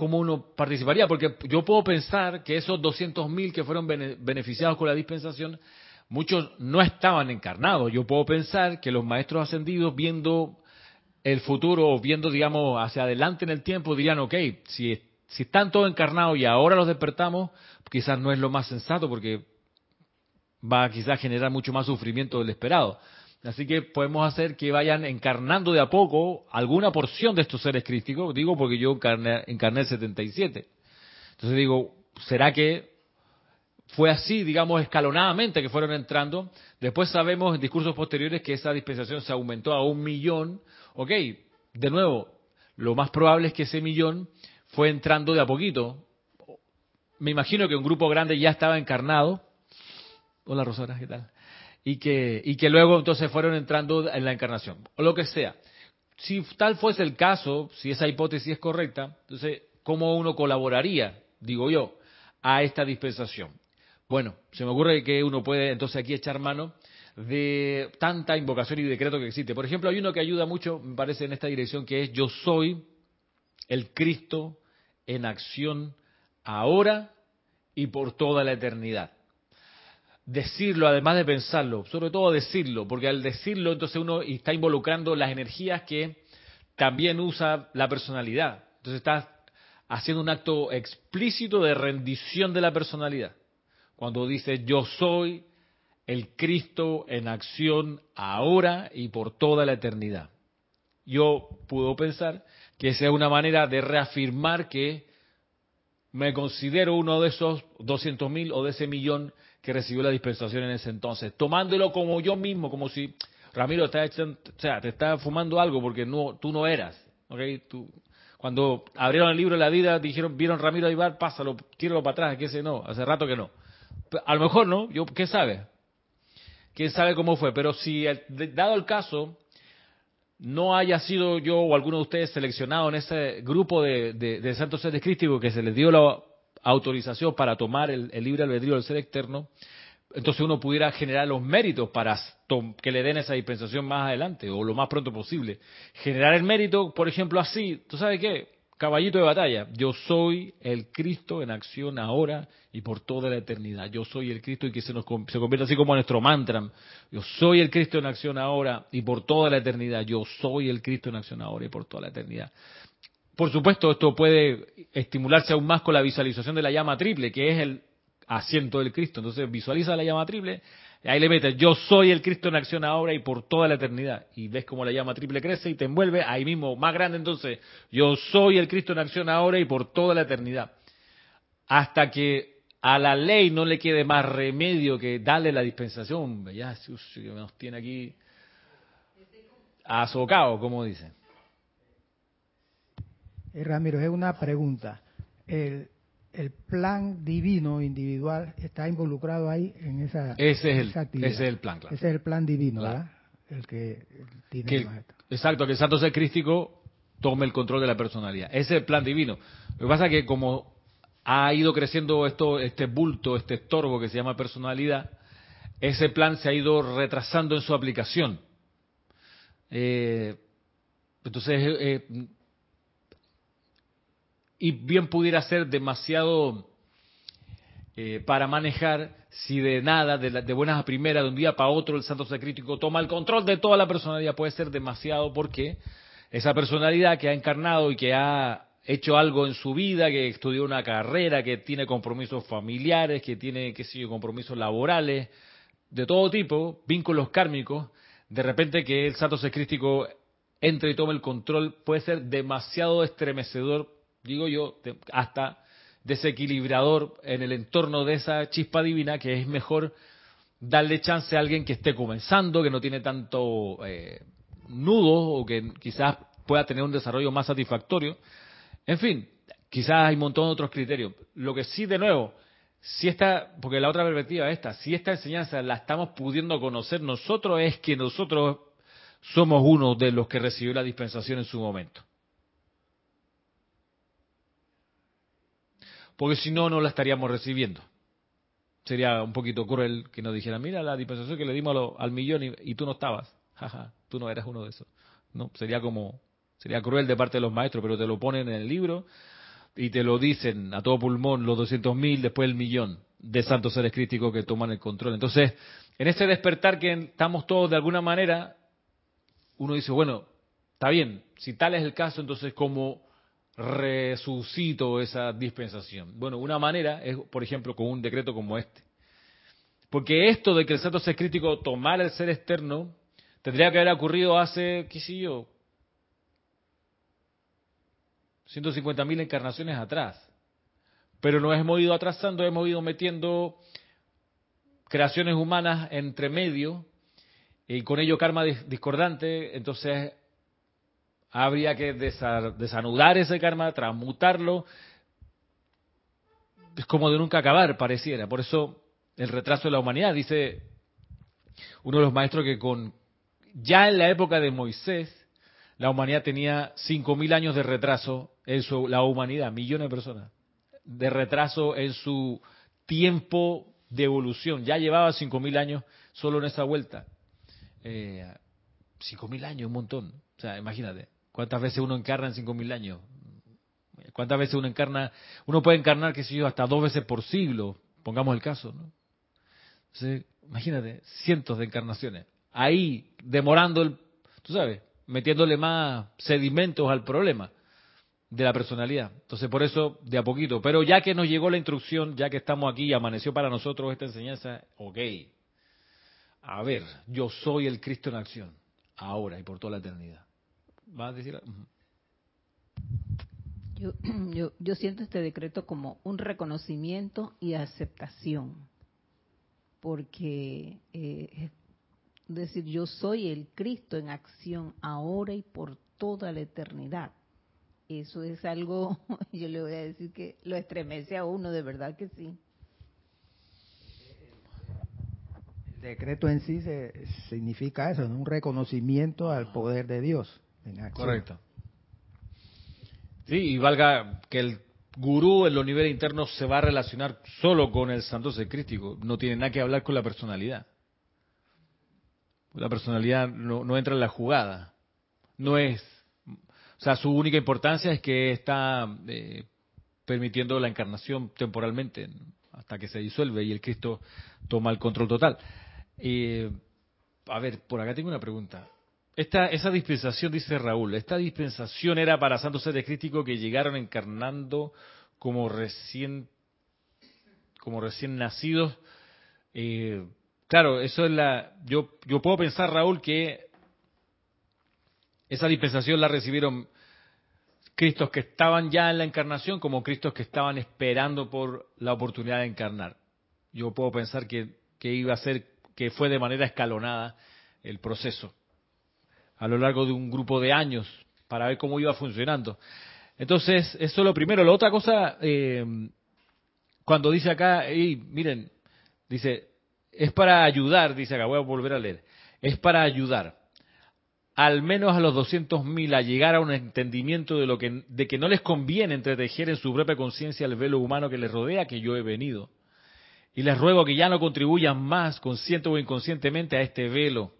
cómo uno participaría, porque yo puedo pensar que esos 200.000 que fueron beneficiados con la dispensación, muchos no estaban encarnados. Yo puedo pensar que los maestros ascendidos, viendo el futuro viendo, digamos, hacia adelante en el tiempo, dirían, ok, si, si están todos encarnados y ahora los despertamos, quizás no es lo más sensato porque va a quizás generar mucho más sufrimiento del esperado. Así que podemos hacer que vayan encarnando de a poco alguna porción de estos seres crísticos. Digo porque yo encarné, encarné el 77. Entonces digo, ¿será que fue así, digamos, escalonadamente que fueron entrando? Después sabemos en discursos posteriores que esa dispensación se aumentó a un millón. Ok, de nuevo, lo más probable es que ese millón fue entrando de a poquito. Me imagino que un grupo grande ya estaba encarnado. Hola Rosana, ¿qué tal? Y que, y que luego entonces fueron entrando en la encarnación, o lo que sea. Si tal fuese el caso, si esa hipótesis es correcta, entonces, ¿cómo uno colaboraría, digo yo, a esta dispensación? Bueno, se me ocurre que uno puede entonces aquí echar mano de tanta invocación y decreto que existe. Por ejemplo, hay uno que ayuda mucho, me parece, en esta dirección, que es yo soy el Cristo en acción ahora y por toda la eternidad decirlo además de pensarlo, sobre todo decirlo, porque al decirlo entonces uno está involucrando las energías que también usa la personalidad. Entonces estás haciendo un acto explícito de rendición de la personalidad. Cuando dice yo soy el Cristo en acción ahora y por toda la eternidad. Yo puedo pensar que sea una manera de reafirmar que me considero uno de esos 200.000 o de ese millón que recibió la dispensación en ese entonces, tomándolo como yo mismo, como si Ramiro está o sea, te está fumando algo porque no, tú no eras, ¿ok? Tú, cuando abrieron el libro de la vida, dijeron, vieron Ramiro Aybar, pásalo, tíralo para atrás, que ese no, hace rato que no. A lo mejor no, yo, ¿qué sabe? ¿Quién sabe cómo fue? Pero si, dado el caso, no haya sido yo o alguno de ustedes seleccionado en ese grupo de, de, santos seres crísticos que se les dio la autorización para tomar el, libre albedrío del ser externo, entonces uno pudiera generar los méritos para que le den esa dispensación más adelante o lo más pronto posible. Generar el mérito, por ejemplo, así, ¿tú sabes qué? Caballito de batalla, yo soy el Cristo en acción ahora y por toda la eternidad. Yo soy el Cristo y que se nos se convierte así como nuestro mantra. Yo soy el Cristo en acción ahora y por toda la eternidad. Yo soy el Cristo en acción ahora y por toda la eternidad. Por supuesto, esto puede estimularse aún más con la visualización de la llama triple, que es el asiento del Cristo. Entonces visualiza la llama triple, y ahí le metes, yo soy el Cristo en acción ahora y por toda la eternidad. Y ves cómo la llama triple crece y te envuelve ahí mismo, más grande entonces, yo soy el Cristo en acción ahora y por toda la eternidad. Hasta que a la ley no le quede más remedio que darle la dispensación. Ya nos tiene aquí azocado, como dicen. Eh, Ramiro, es una pregunta. El, el plan divino individual está involucrado ahí en esa, ese es el, Ese es el plan, claro. Ese es el plan divino, ¿verdad? El que tiene Exacto, que el santo ser crístico tome el control de la personalidad. Ese es el plan divino. Lo que pasa es que como ha ido creciendo esto, este bulto, este estorbo que se llama personalidad, ese plan se ha ido retrasando en su aplicación. Eh, entonces, eh, y bien pudiera ser demasiado eh, para manejar si de nada, de, buenas a primeras, de un día para otro, el santo sacrítico toma el control de toda la personalidad. Puede ser demasiado porque esa personalidad que ha encarnado y que ha hecho algo en su vida, que estudió una carrera, que tiene compromisos familiares, que tiene, qué sé yo, compromisos laborales, de todo tipo, vínculos kármicos, de repente que el santo sacrístico entre y tome el control puede ser demasiado estremecedor digo yo, hasta desequilibrador en el entorno de esa chispa divina que es mejor darle chance a alguien que esté comenzando, que no tiene tanto eh, nudo o que quizás pueda tener un desarrollo más satisfactorio. En fin, quizás hay un montón de otros criterios. Lo que sí, de nuevo, si esta, porque la otra perspectiva es esta, si esta enseñanza la estamos pudiendo conocer nosotros, es que nosotros somos uno de los que recibió la dispensación en su momento. Porque si no, no la estaríamos recibiendo. Sería un poquito cruel que nos dijera, mira la dispensación que le dimos al millón y, tú no estabas. Jaja, tú no eras uno de esos. No, sería como, sería cruel de parte de los maestros, pero te lo ponen en el libro y te lo dicen a todo pulmón, los 200.000, después el millón de santos seres críticos que toman el control. Entonces, en ese despertar que estamos todos de alguna manera, uno dice, bueno, está bien, si tal es el caso, entonces como resucito esa dispensación? Bueno, una manera es, por ejemplo, con un decreto como este. Porque esto de que el santo ser crítico tomara el ser externo tendría que haber ocurrido hace, qué sé yo, 150.000 encarnaciones atrás. Pero nos hemos ido atrasando, hemos ido metiendo creaciones humanas entre medio y con ello karma discordante, entonces habría que desanudar ese karma, transmutarlo. Es como de nunca acabar, pareciera. Por eso el retraso de la humanidad, dice uno de los maestros que con ya en la época de Moisés, la humanidad tenía 5.000 años de retraso en su, la humanidad, millones de personas, de retraso en su tiempo de evolución. Ya llevaba 5.000 años solo en esa vuelta. Eh, 5.000 años, un montón. O sea, imagínate. ¿Cuántas veces uno encarna en 5.000 años? ¿Cuántas veces uno encarna? Uno puede encarnar, qué sé yo, hasta dos veces por siglo, pongamos el caso, ¿no? imagínate, cientos de encarnaciones. Ahí, demorando el, tú sabes, metiéndole más sedimentos al problema de la personalidad. Entonces, por eso, de a poquito. Pero ya que nos llegó la instrucción, ya que estamos aquí y amaneció para nosotros esta enseñanza, ok. A ver, yo soy el Cristo en acción, ahora y por toda la eternidad. ¿Vas a decir? Yo, yo, yo siento este decreto como un reconocimiento y aceptación, porque eh, es decir, yo soy el Cristo en acción ahora y por toda la eternidad. Eso es algo, yo le voy a decir que lo estremece a uno, de verdad que sí. El decreto en sí se, significa eso, un reconocimiento al poder de Dios. Correcto. Sí, y valga que el gurú en los niveles internos se va a relacionar solo con el santo secrístico, no tiene nada que hablar con la personalidad. La personalidad no, entra en la jugada, no es o sea, su única importancia es que está eh, permitiendo la encarnación temporalmente hasta que se disuelve y el Cristo toma el control total. Eh, a ver, por acá tengo una pregunta. Esta, esa dispensación, dice Raúl, esta dispensación era para santos seres críticos que llegaron encarnando como recién, como recién nacidos. Eh, claro, eso es la. Yo, yo puedo pensar, Raúl, que esa dispensación la recibieron Cristos que estaban ya en la encarnación como Cristos que estaban esperando por la oportunidad de encarnar. Yo puedo pensar que, iba a ser, que fue de manera escalonada el proceso a lo largo de un grupo de años para ver cómo iba funcionando. Entonces, eso es lo primero. La otra cosa, eh, cuando dice acá, y miren, dice, es para ayudar, dice acá, voy a volver a leer, es para ayudar al menos a los 200.000 a llegar a un entendimiento de, lo que, de que no les conviene entretejer en su propia conciencia el velo humano que les rodea, que yo he venido. Y les ruego que ya no contribuyan más, consciente o inconscientemente, a este velo,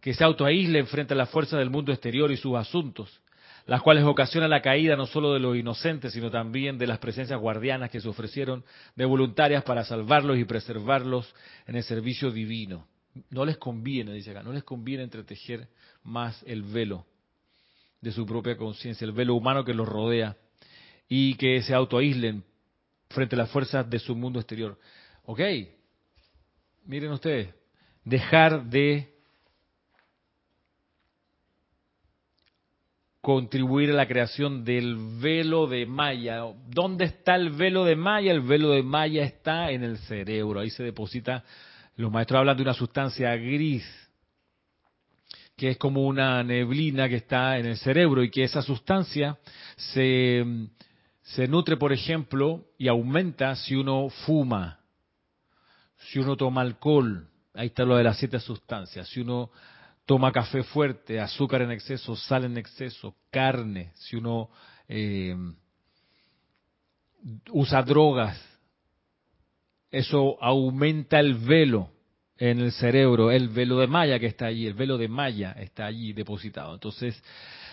que se autoaíslen frente a las fuerzas del mundo exterior y sus asuntos, las cuales ocasionan la caída no solo de los inocentes, sino también de las presencias guardianas que se ofrecieron de voluntarias para salvarlos y preservarlos en el servicio divino. No les conviene, dice acá, no les conviene entretejer más el velo de su propia conciencia, el velo humano que los rodea, y que se autoaíslen frente a las fuerzas de su mundo exterior. ¿Ok? Miren ustedes, dejar de contribuir a la creación del velo de Maya. ¿Dónde está el velo de Maya? El velo de Maya está en el cerebro. Ahí se deposita, los maestros hablan de una sustancia gris que es como una neblina que está en el cerebro y que esa sustancia se, se nutre, por ejemplo, y aumenta si uno fuma, si uno toma alcohol, ahí está lo de las siete sustancias, si uno toma café fuerte, azúcar en exceso, sal en exceso, carne, si uno eh, usa drogas, eso aumenta el velo en el cerebro, el velo de Maya que está allí, el velo de Maya está allí depositado. Entonces,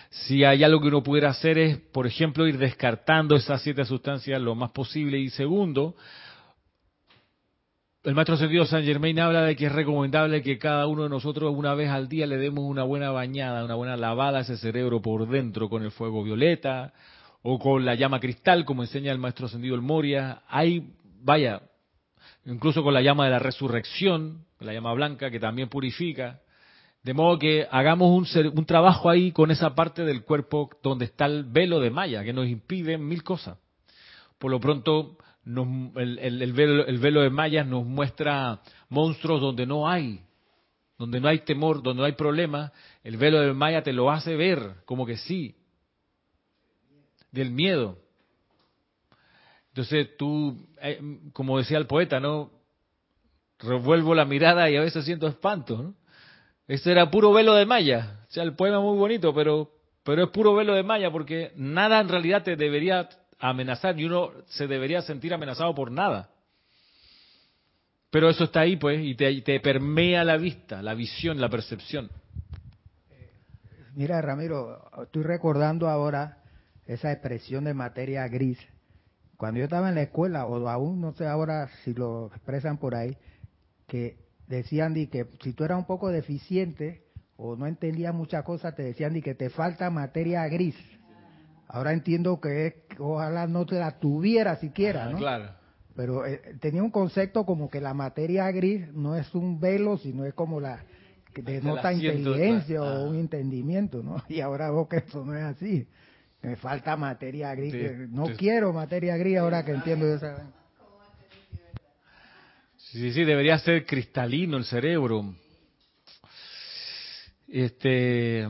si hay algo que uno pudiera hacer es, por ejemplo, ir descartando esas siete sustancias lo más posible. Y segundo, el maestro sentido San Germain habla de que es recomendable que cada uno de nosotros una vez al día le demos una buena bañada, una buena lavada a ese cerebro por dentro con el fuego violeta o con la llama cristal, como enseña el maestro sentido el Moria. Hay, vaya, incluso con la llama de la resurrección, la llama blanca, que también purifica. De modo que hagamos un, un trabajo ahí con esa parte del cuerpo donde está el velo de Maya, que nos impide mil cosas. Por lo pronto, el, velo, el velo de Maya nos muestra monstruos donde no hay, donde no hay temor, donde no hay problema. El velo de Maya te lo hace ver, como que sí, del miedo. Entonces tú, eh, como decía el poeta, ¿no? revuelvo la mirada y a veces siento espanto. ¿no? Era puro velo de malla. O sea, el poema muy bonito, pero, pero es puro velo de malla porque nada en realidad te debería amenazar y uno se debería sentir amenazado por nada. Pero eso está ahí, pues, y te, te permea la vista, la visión, la percepción. Mira, Ramiro, estoy recordando ahora esa expresión de materia gris. Cuando yo estaba en la escuela, o aún no sé ahora si lo expresan por ahí, que decían di que si tú eras un poco deficiente o no entendías muchas cosas, te decían di que te falta materia gris. Ahora entiendo que ojalá no te la tuviera siquiera, ¿no? Claro. Pero eh, tenía un concepto como que la materia gris no es un velo, sino es como la que denota inteligencia o un entendimiento, ¿no? Y ahora vos que eso no es así. Me falta materia gris. no quiero materia gris ahora que entiendo esa. Sí, sí, debería ser cristalino el cerebro. Este,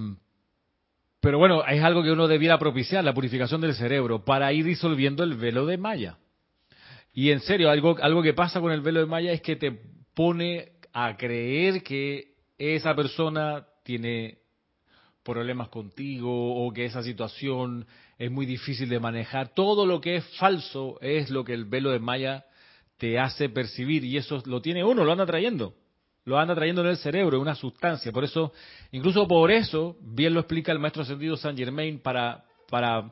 pero bueno, es algo que uno debiera propiciar, la purificación del cerebro, para ir disolviendo el velo de Maya. Y en serio, algo, algo que pasa con el velo de Maya es que te pone a creer que esa persona tiene problemas contigo o que esa situación es muy difícil de manejar. Todo lo que es falso es lo que el velo de Maya te hace percibir y eso lo tiene uno, lo anda trayendo. Lo anda trayendo en el cerebro, una sustancia. Por eso, incluso por eso, bien lo explica el maestro ascendido San Germain para, para,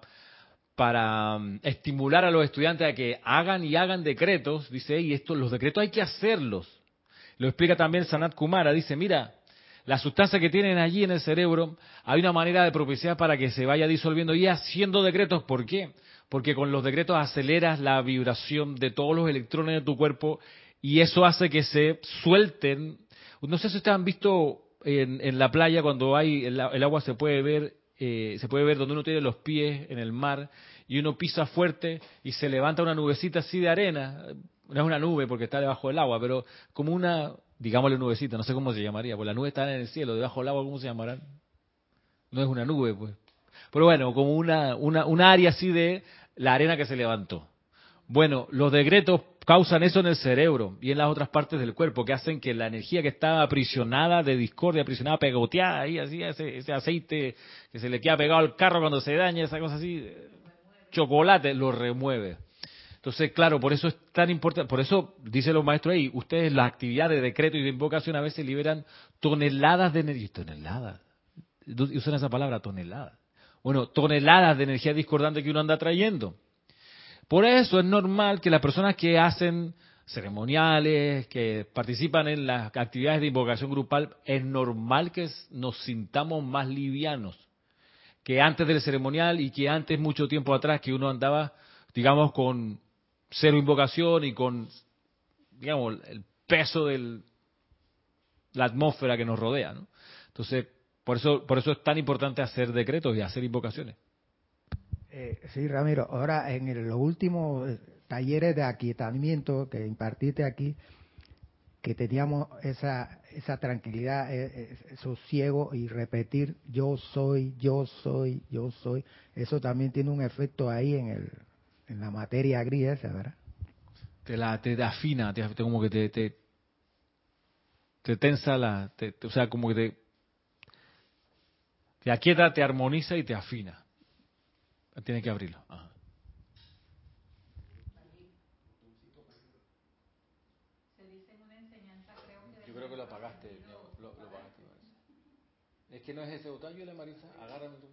para um, estimular a los estudiantes a que hagan y hagan decretos. Dice, y esto, los decretos hay que hacerlos. Lo explica también Sanat Kumara. Dice, mira, la sustancia que tienen allí en el cerebro, hay una manera de propiciar para que se vaya disolviendo y haciendo decretos. ¿Por qué? Porque con los decretos aceleras la vibración de todos los electrones de tu cuerpo y eso hace que se suelten. No sé si ustedes han visto en, la playa cuando hay el, agua se puede ver eh, se puede ver donde uno tiene los pies en el mar y uno pisa fuerte y se levanta una nubecita así de arena. No es una nube porque está debajo del agua, pero como una digámosle nubecita, no sé cómo se llamaría, pues la nube está en el cielo, debajo del agua, ¿cómo se llamarán? No es una nube, pues. Pero bueno, como una, una, un área así de la arena que se levantó. Bueno, los decretos causan eso en el cerebro y en las otras partes del cuerpo, que hacen que la energía que está aprisionada de discordia, aprisionada, pegoteada ahí, así, ese, ese aceite que se le queda pegado al carro cuando se daña, esa cosa así, chocolate, lo remueve. Entonces, claro, por eso es tan importante, por eso dice los maestros ahí, ustedes la actividad de decreto y de invocación a veces liberan toneladas de energía, toneladas, usan esa palabra, toneladas. Bueno, toneladas de energía discordante que uno anda trayendo. Por eso es normal que las personas que hacen ceremoniales, que participan en las actividades de invocación grupal, es normal que nos sintamos más livianos que antes del ceremonial y que antes, mucho tiempo atrás, que uno andaba, digamos, con cero invocación y con, digamos, el peso de la atmósfera que nos rodea. ¿no? Entonces, por eso, por eso es tan importante hacer decretos y hacer invocaciones. Eh, sí, Ramiro. Ahora, en los últimos eh, talleres de aquietamiento que impartiste aquí, que teníamos esa, esa tranquilidad, eh, sosiego y repetir yo soy, yo soy, yo soy, eso también tiene un efecto ahí en el, en la materia gris esa, ¿verdad? Te la te afina, te, como que te, te, te tensa la, o sea, como que te, te aquieta, te armoniza y te afina. Tiene que abrirlo. Yo creo que lo apagaste. Lo, lo apagaste. Es que no es ese botón, yo le Marisa, agárrame tu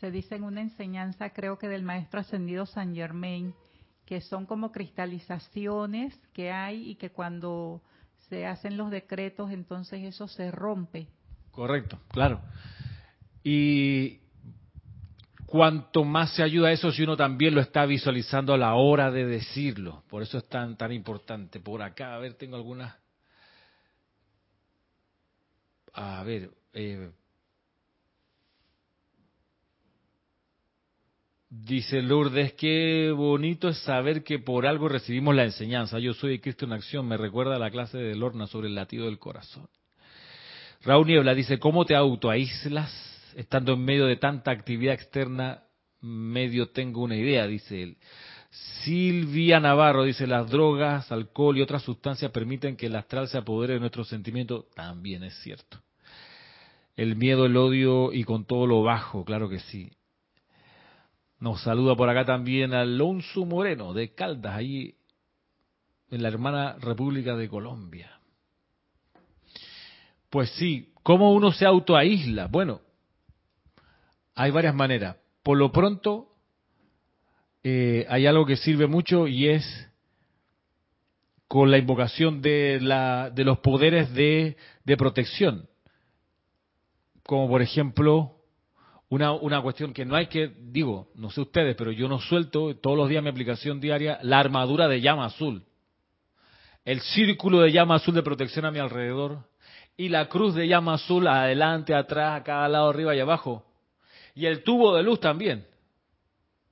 se dice en una enseñanza, creo que del maestro ascendido San Germain, que son como cristalizaciones que hay y que cuando se hacen los decretos, entonces eso se rompe. Correcto, claro. Y cuanto más se ayuda a eso si uno también lo está visualizando a la hora de decirlo. Por eso es tan, tan importante. Por acá, a ver, tengo algunas... A ver, eh, Dice Lourdes, qué bonito es saber que por algo recibimos la enseñanza. Yo soy Cristo en acción, me recuerda a la clase de Lorna sobre el latido del corazón. Raúl Niebla dice, ¿cómo te autoaíslas estando en medio de tanta actividad externa? Medio tengo una idea, dice él. Silvia Navarro dice, las drogas, alcohol y otras sustancias permiten que el astral se apodere de nuestros sentimientos. También es cierto. El miedo, el odio y con todo lo bajo, claro que sí. Nos saluda por acá también Alonso Moreno de Caldas, ahí en la hermana República de Colombia. Pues sí, ¿cómo uno se autoaísla? Bueno, hay varias maneras. Por lo pronto, eh, hay algo que sirve mucho y es con la invocación de, la, de los poderes de, de protección. Como por ejemplo, una, una cuestión que no hay que, digo, no sé ustedes, pero yo no suelto todos los días mi aplicación diaria, la armadura de llama azul. El círculo de llama azul de protección a mi alrededor y la cruz de llama azul adelante, atrás, a cada lado, arriba y abajo. Y el tubo de luz también.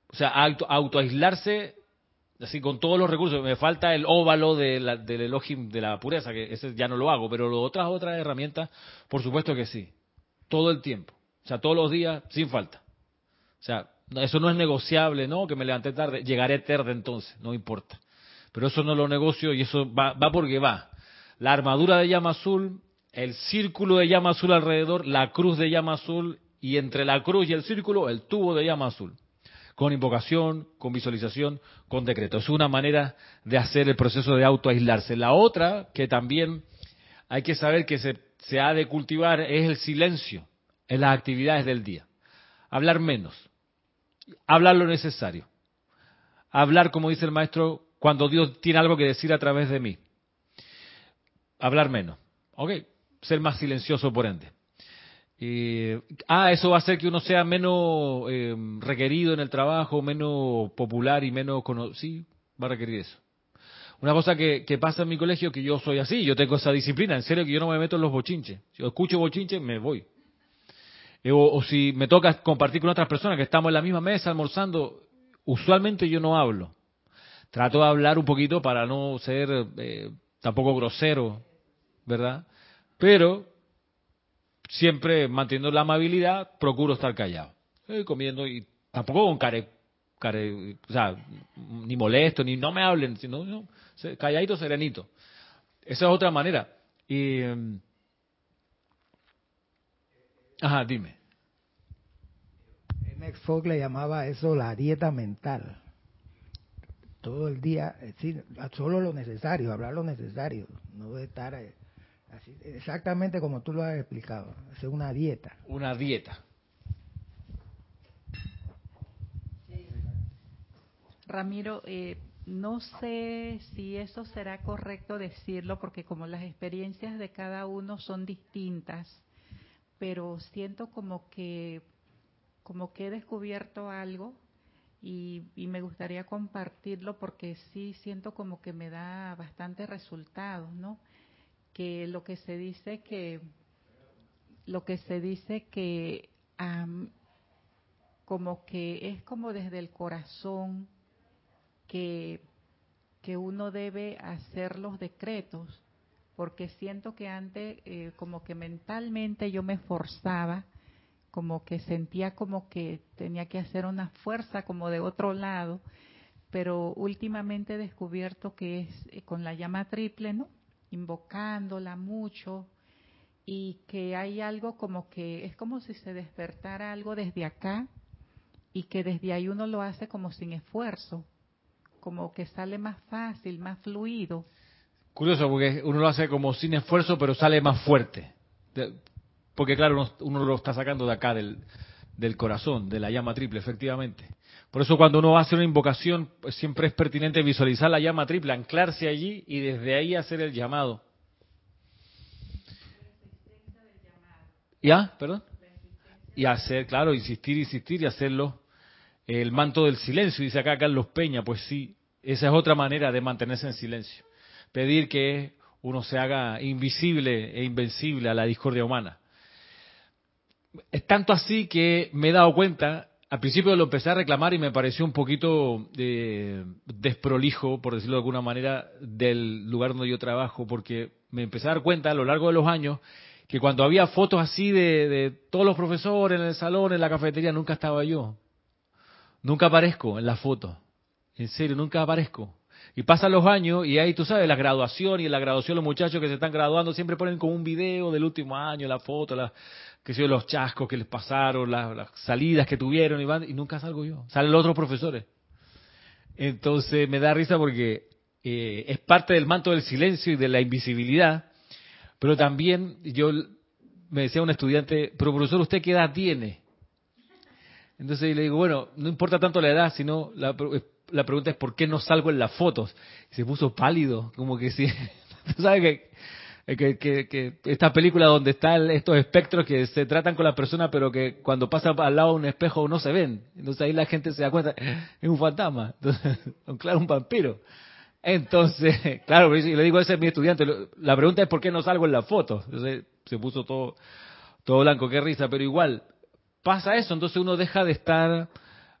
O sea, auto, autoaislarse así con todos los recursos. Me falta el óvalo de la, del Elohim de la pureza, que ese ya no lo hago, pero otras otras herramientas, por supuesto que sí. Todo el tiempo. O sea, todos los días, sin falta. O sea, eso no es negociable, ¿no? Que me levanté tarde, llegaré tarde entonces, no importa. Pero eso no lo negocio y eso va, va porque va. La armadura de llama azul, el círculo de llama azul alrededor, la cruz de llama azul y entre la cruz y el círculo el tubo de llama azul con invocación, con visualización, con decreto. Es una manera de hacer el proceso de autoaislarse. La otra, que también hay que saber que se, se ha de cultivar, es el silencio en las actividades del día. Hablar menos. Hablar lo necesario. Hablar, como dice el maestro, cuando Dios tiene algo que decir a través de mí. Hablar menos. ¿Ok? Ser más silencioso por ende. Eh, ah, eso va a hacer que uno sea menos eh, requerido en el trabajo, menos popular y menos conocido. Sí, va a requerir eso. Una cosa que, pasa en mi colegio que yo soy así, yo tengo esa disciplina, en serio que yo no me meto en los bochinches. Si yo escucho bochinches, me voy. Eh, o, si me toca compartir con otras personas que estamos en la misma mesa almorzando, usualmente yo no hablo. Trato de hablar un poquito para no ser tampoco grosero, ¿verdad? Pero siempre manteniendo la amabilidad, procuro estar callado. Estoy comiendo y tampoco con care, care, o sea, ni molesto, ni no me hablen, sino no, calladito, serenito. Esa es otra manera. Y, em, ajá, dime. Max Fogg le llamaba eso la dieta mental. Todo el día, decir, solo lo necesario, hablar lo necesario, no estar eh, exactamente como tú lo has explicado. Es una dieta. Una dieta. Ramiro, eh, no sé si eso será correcto decirlo porque como las experiencias de cada uno son distintas, pero siento como que como que he descubierto algo y, y, me gustaría compartirlo porque sí siento como que me da bastantes resultados, ¿no? Que lo que se dice que lo que se dice que como que es como desde el corazón que, que uno debe hacer los decretos, porque siento que antes eh, como que mentalmente yo me forzaba, como que sentía como que tenía que hacer una fuerza como de otro lado, pero últimamente he descubierto que es eh, con la llama triple, ¿no? Invocándola mucho y que hay algo como que es como si se despertara algo desde acá y que desde ahí uno lo hace como sin esfuerzo, como que sale más fácil, más fluido. Curioso, porque uno lo hace como sin esfuerzo, pero sale más fuerte. Porque claro, uno, lo está sacando de acá, del, del corazón, de la llama triple, efectivamente. Por eso cuando uno va a hacer una invocación, pues siempre es pertinente visualizar la llama triple, anclarse allí y desde ahí hacer el llamado. ¿Ya? ¿Perdón? Y hacer, claro, insistir, insistir y hacerlo. El manto del silencio, dice acá Carlos Peña, pues sí, esa es otra manera de mantenerse en silencio. Pedir que uno se haga invisible e invencible a la discordia humana. Es tanto así que me he dado cuenta al principio lo empecé a reclamar y me pareció un poquito eh, desprolijo, por decirlo de alguna manera, del lugar donde yo trabajo, porque me empecé a dar cuenta a lo largo de los años que cuando había fotos así de, de todos los profesores en el salón, en la cafetería, nunca estaba yo. Nunca aparezco en la foto. En serio, nunca aparezco. Y pasan los años y ahí tú sabes, la graduación y en la graduación los muchachos que se están graduando siempre ponen como un video del último año, la foto, la, que sé los chascos que les pasaron, las, salidas que tuvieron y, van, y nunca salgo yo, salen los otros profesores. Entonces me da risa porque eh, es parte del manto del silencio y de la invisibilidad, pero también yo me decía un estudiante, pero profesor, ¿usted qué edad tiene? Entonces le digo, bueno, no importa tanto la edad, sino la, la pregunta es por qué no salgo en las fotos. Y se puso pálido, como que sí. Sabes que que, que, que, esta película donde están estos espectros que se tratan con la persona, pero que cuando pasa al lado de un espejo no se ven. Entonces ahí la gente se da cuenta, es un fantasma, Entonces, claro, un vampiro. Entonces, claro, le digo, ese es mi estudiante. La pregunta es por qué no salgo en la foto. Entonces se puso todo, todo blanco, qué risa, pero igual pasa eso. Entonces uno deja de estar,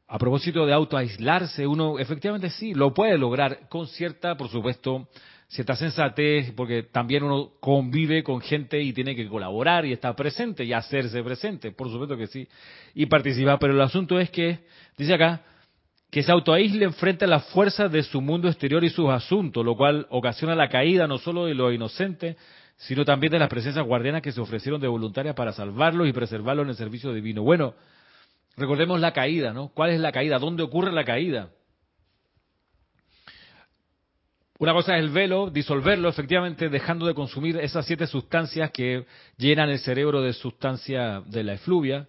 a propósito de autoaislarse, uno efectivamente sí, lo puede lograr con cierta, por supuesto, cierta sensatez, porque también uno convive con gente y tiene que colaborar y estar presente y hacerse presente, por supuesto que sí, y participar. Pero el asunto es que, dice acá, que se autoaísle frente a las fuerzas de su mundo exterior y sus asuntos, lo cual ocasiona la caída no solo de los inocentes, sino también de las presencias guardianas que se ofrecieron de voluntarias para salvarlos y preservarlos en el servicio divino. Bueno, recordemos la caída, ¿no? ¿Cuál es la caída? ¿Dónde ocurre la caída? Una cosa es el velo, disolverlo, efectivamente, dejando de consumir esas siete sustancias que llenan el cerebro de sustancia de la efluvia.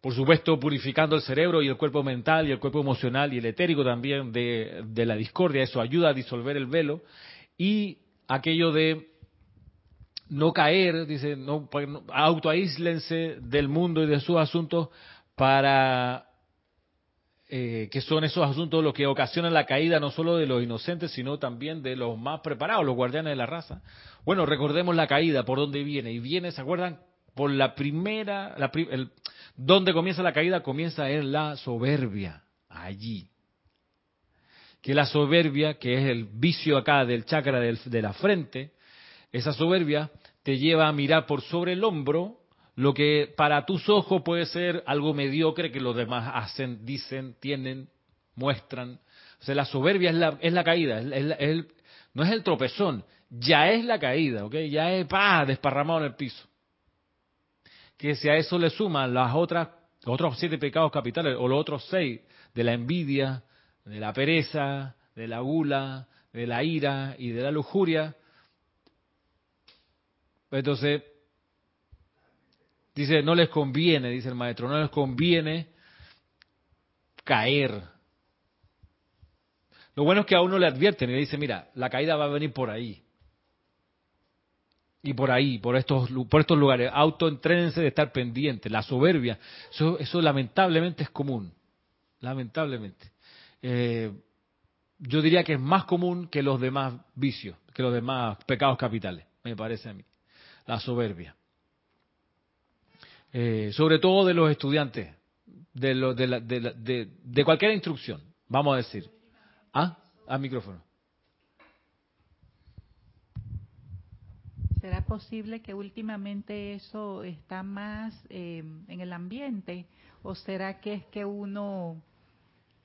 Por supuesto, purificando el cerebro y el cuerpo mental y el cuerpo emocional y el etérico también de, la discordia. Eso ayuda a disolver el velo. Y aquello de no caer, dice, no, autoaíslense del mundo y de sus asuntos para eh, que son esos asuntos los que ocasionan la caída no solo de los inocentes, sino también de los más preparados, los guardianes de la raza. Bueno, recordemos la caída, por dónde viene. Y viene, ¿se acuerdan? Por la primera, la, el, ¿dónde comienza la caída? Comienza en la soberbia, allí. Que la soberbia, que es el vicio acá del chakra de la frente, esa soberbia te lleva a mirar por sobre el hombro lo que para tus ojos puede ser algo mediocre que los demás hacen, dicen, tienen, muestran. O sea, la soberbia es la, es la caída, es, no es el tropezón, ya es la caída, ¿ok? Ya es, pa, desparramado en el piso. Que si a eso le suman las otras, los otros siete pecados capitales, o los otros seis, de la envidia, de la pereza, de la gula, de la ira y de la lujuria, entonces Dice, no les conviene, dice el maestro, no les conviene caer. Lo bueno es que a uno le advierten y le dice, mira, la caída va a venir por ahí. Y por ahí, por estos, por estos lugares. Autoentrénense de estar pendiente. La soberbia, eso, eso lamentablemente es común. Lamentablemente. Eh, yo diría que es más común que los demás vicios, que los demás pecados capitales, me parece a mí. La soberbia. Eh, sobre todo de los estudiantes, de, lo, de, la, de, de, cualquier instrucción, vamos a decir. ¿Ah? A micrófono. ¿Será posible que últimamente eso está más eh, en el ambiente? ¿O será que es que uno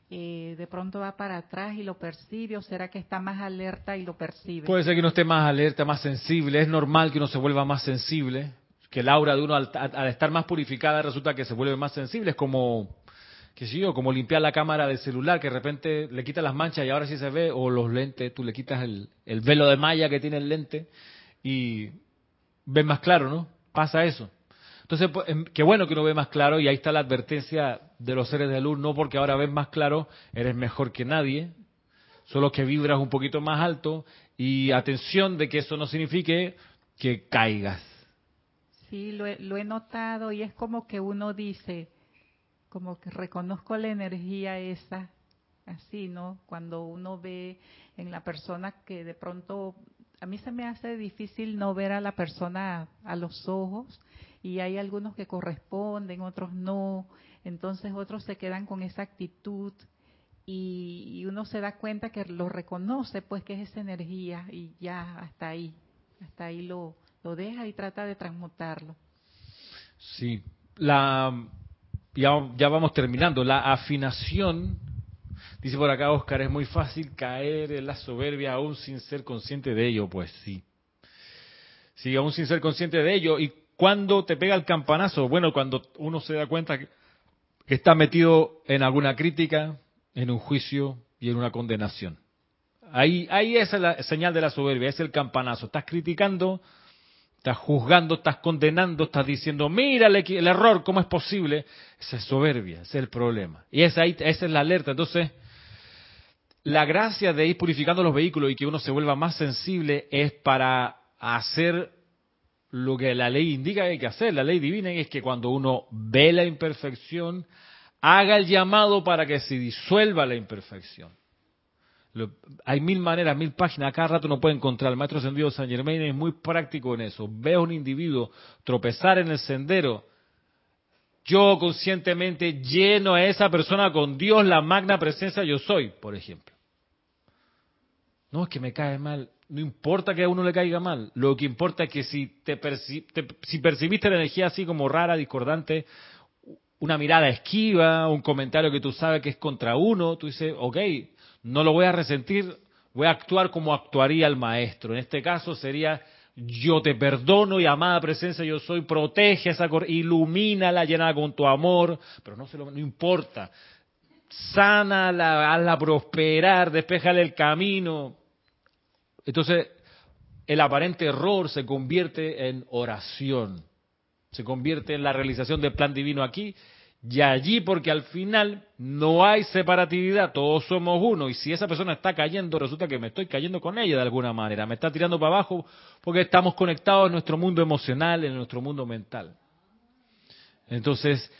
eh, de pronto va para atrás y lo percibe? ¿O será que está más alerta y lo percibe? Puede ser que uno esté más alerta, más sensible. Es normal que uno se vuelva más sensible que el aura de uno al, estar más purificada resulta que se vuelve más sensible. Es como, qué sé yo, como limpiar la cámara del celular, que de repente le quitas las manchas y ahora sí se ve, o los lentes, tú le quitas el, velo de malla que tiene el lente y ves más claro, ¿no? Pasa eso. Entonces, pues, em, qué bueno que uno ve más claro y ahí está la advertencia de los seres de luz, no porque ahora ves más claro, eres mejor que nadie, solo que vibras un poquito más alto y atención de que eso no signifique que caigas Sí, lo he, lo he notado y es como que uno dice, como que reconozco la energía esa, así, ¿no? Cuando uno ve en la persona que de pronto, a mí se me hace difícil no ver a la persona a los ojos y hay algunos que corresponden, otros no, entonces otros se quedan con esa actitud y, y uno se da cuenta que lo reconoce, pues que es esa energía y ya hasta ahí, hasta ahí lo, lo deja y trata de transmutarlo. Sí, la ya, ya vamos terminando. La afinación, dice por acá Oscar, es muy fácil caer en la soberbia aún sin ser consciente de ello. Pues sí. Sí, aún sin ser consciente de ello. ¿Y cuando te pega el campanazo? Bueno, cuando uno se da cuenta que está metido en alguna crítica, en un juicio y en una condenación. Ahí, ahí es la señal de la soberbia, es el campanazo. Estás criticando estás juzgando, estás condenando, estás diciendo, mira el error, ¿cómo es posible? Esa es soberbia, ese es el problema. Y esa, esa es la alerta. Entonces, la gracia de ir purificando los vehículos y que uno se vuelva más sensible es para hacer lo que la ley indica que hay que hacer. La ley divina es que cuando uno ve la imperfección, haga el llamado para que se disuelva la imperfección hay mil maneras, mil páginas, cada rato uno puede encontrar. El maestro ascendido San Germain es muy práctico en eso. Ve a un individuo tropezar en el sendero. Yo conscientemente lleno a esa persona con Dios, la magna presencia yo soy, por ejemplo. No es que me cae mal, no importa que a uno le caiga mal, lo que importa es que si, te, si percibiste la energía así como rara, discordante, una mirada esquiva, un comentario que tú sabes que es contra uno, tú dices, ok, no lo voy a resentir, voy a actuar como actuaría el maestro. En este caso sería, yo te perdono y amada presencia yo soy, protege esa ilumínala, llenada con tu amor, pero no, se lo, no importa. Sánala, hazla prosperar, despejale el camino. Entonces, el aparente error se convierte en oración, se convierte en la realización del plan divino aquí y allí porque al final no hay separatividad, todos somos uno y si esa persona está cayendo, resulta que me estoy cayendo con ella de alguna manera, me está tirando para abajo porque estamos conectados en nuestro mundo emocional, en nuestro mundo mental. Entonces,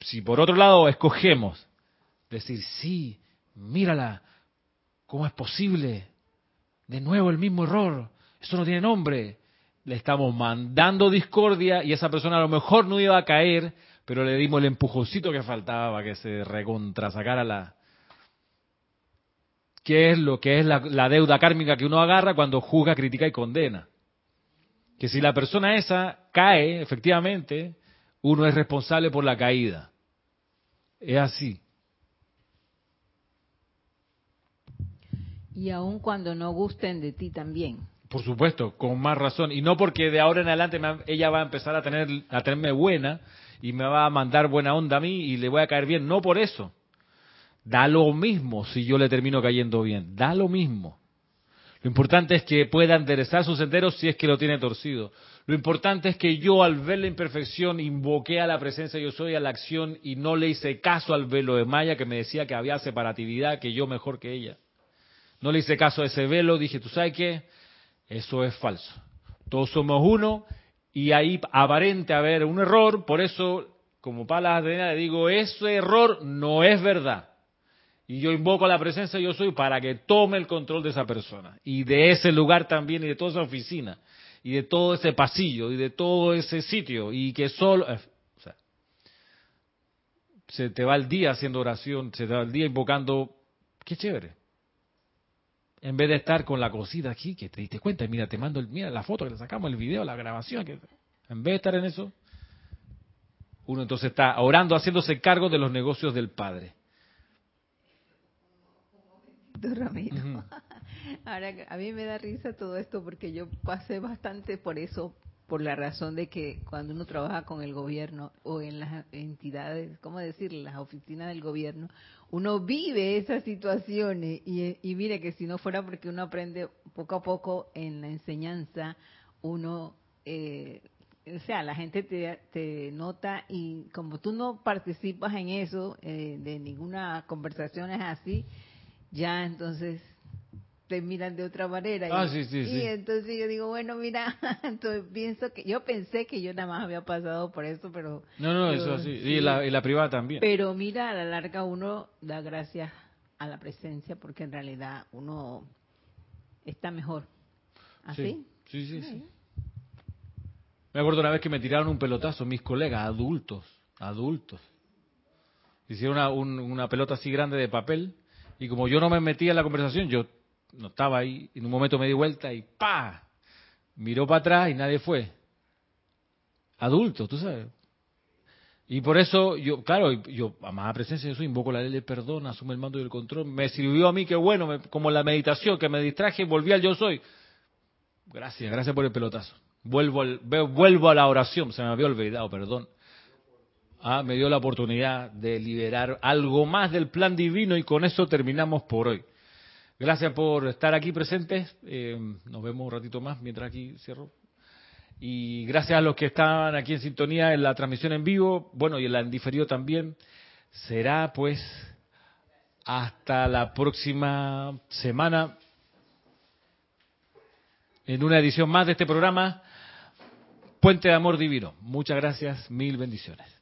si por otro lado escogemos decir, sí, mírala, ¿cómo es posible? De nuevo el mismo error, eso no tiene nombre. Le estamos mandando discordia y esa persona a lo mejor no iba a caer pero le dimos el empujoncito que faltaba para que se recontrasacara la... ¿Qué es lo que es la, la deuda kármica que uno agarra cuando juzga, critica y condena? Que si la persona esa cae, efectivamente, uno es responsable por la caída. Es así. Y aun cuando no gusten de ti también. Por supuesto, con más razón. Y no porque de ahora en adelante ella va a empezar a tener a tenerme buena, y me va a mandar buena onda a mí y le voy a caer bien. No por eso. Da lo mismo si yo le termino cayendo bien. Da lo mismo. Lo importante es que pueda enderezar su sendero si es que lo tiene torcido. Lo importante es que yo al ver la imperfección invoqué a la presencia yo soy, a la acción y no le hice caso al velo de Maya que me decía que había separatividad, que yo mejor que ella. No le hice caso a ese velo, dije, ¿tú sabes qué? Eso es falso. Todos somos uno y ahí aparente haber un error, por eso, como palas de le digo, ese error no es verdad. Y yo invoco a la presencia yo soy para que tome el control de esa persona. Y de ese lugar también, y de toda esa oficina, y de todo ese pasillo, y de todo ese sitio, y que solo... Eh, o sea, se te va el día haciendo oración, se te va el día invocando... Qué chévere en vez de estar con la cosita aquí, que te diste cuenta, mira, te mando el, mira la foto que le sacamos, el video, la grabación, que en vez de estar en eso, uno entonces está orando, haciéndose cargo de los negocios del Padre. Ramiro. Ahora, a mí me da risa todo esto porque yo pasé bastante por eso, por la razón de que cuando uno trabaja con el gobierno o en las entidades, ¿cómo decir?, las oficinas del gobierno, uno vive esas situaciones y, mire que si no fuera porque uno aprende poco a poco en la enseñanza, uno, eh, o sea, la gente te, nota y como tú no participas en eso, eh, de ninguna conversación es así, ya entonces te miran de otra manera. Ah, y, sí, y entonces yo digo, bueno, mira, entonces pienso que yo pensé que yo nada más había pasado por eso, pero... No, no, eso sí. Y, la, y la privada también. Pero mira, a la larga uno da gracias a la presencia porque en realidad uno está mejor. ¿Así? Sí, sí, sí. Me acuerdo una vez que me tiraron un pelotazo mis colegas, adultos, adultos. Hicieron una, una pelota así grande de papel y como yo no me metía en la conversación, yo no estaba ahí, en un momento me di vuelta y ¡pa! Miró para atrás y nadie fue. Adulto, tú sabes. Y por eso, yo, claro, yo, amada presencia, yo soy, invoco la ley del perdón, asumo el mando y el control. Me sirvió a mí, qué bueno, como la meditación, que me distraje y volví al yo soy. Gracias, gracias por el pelotazo. Vuelvo, al, vuelvo a la oración, se me había olvidado, perdón. Ah, me dio la oportunidad de liberar algo más del plan divino y con eso terminamos por hoy. Gracias por estar aquí presentes. Eh, nos vemos un ratito más mientras aquí cierro. Y gracias a los que estaban aquí en sintonía en la transmisión en vivo, bueno, y en la en diferido también, será pues hasta la próxima semana en una edición más de este programa Puente de Amor Divino. Muchas gracias, mil bendiciones.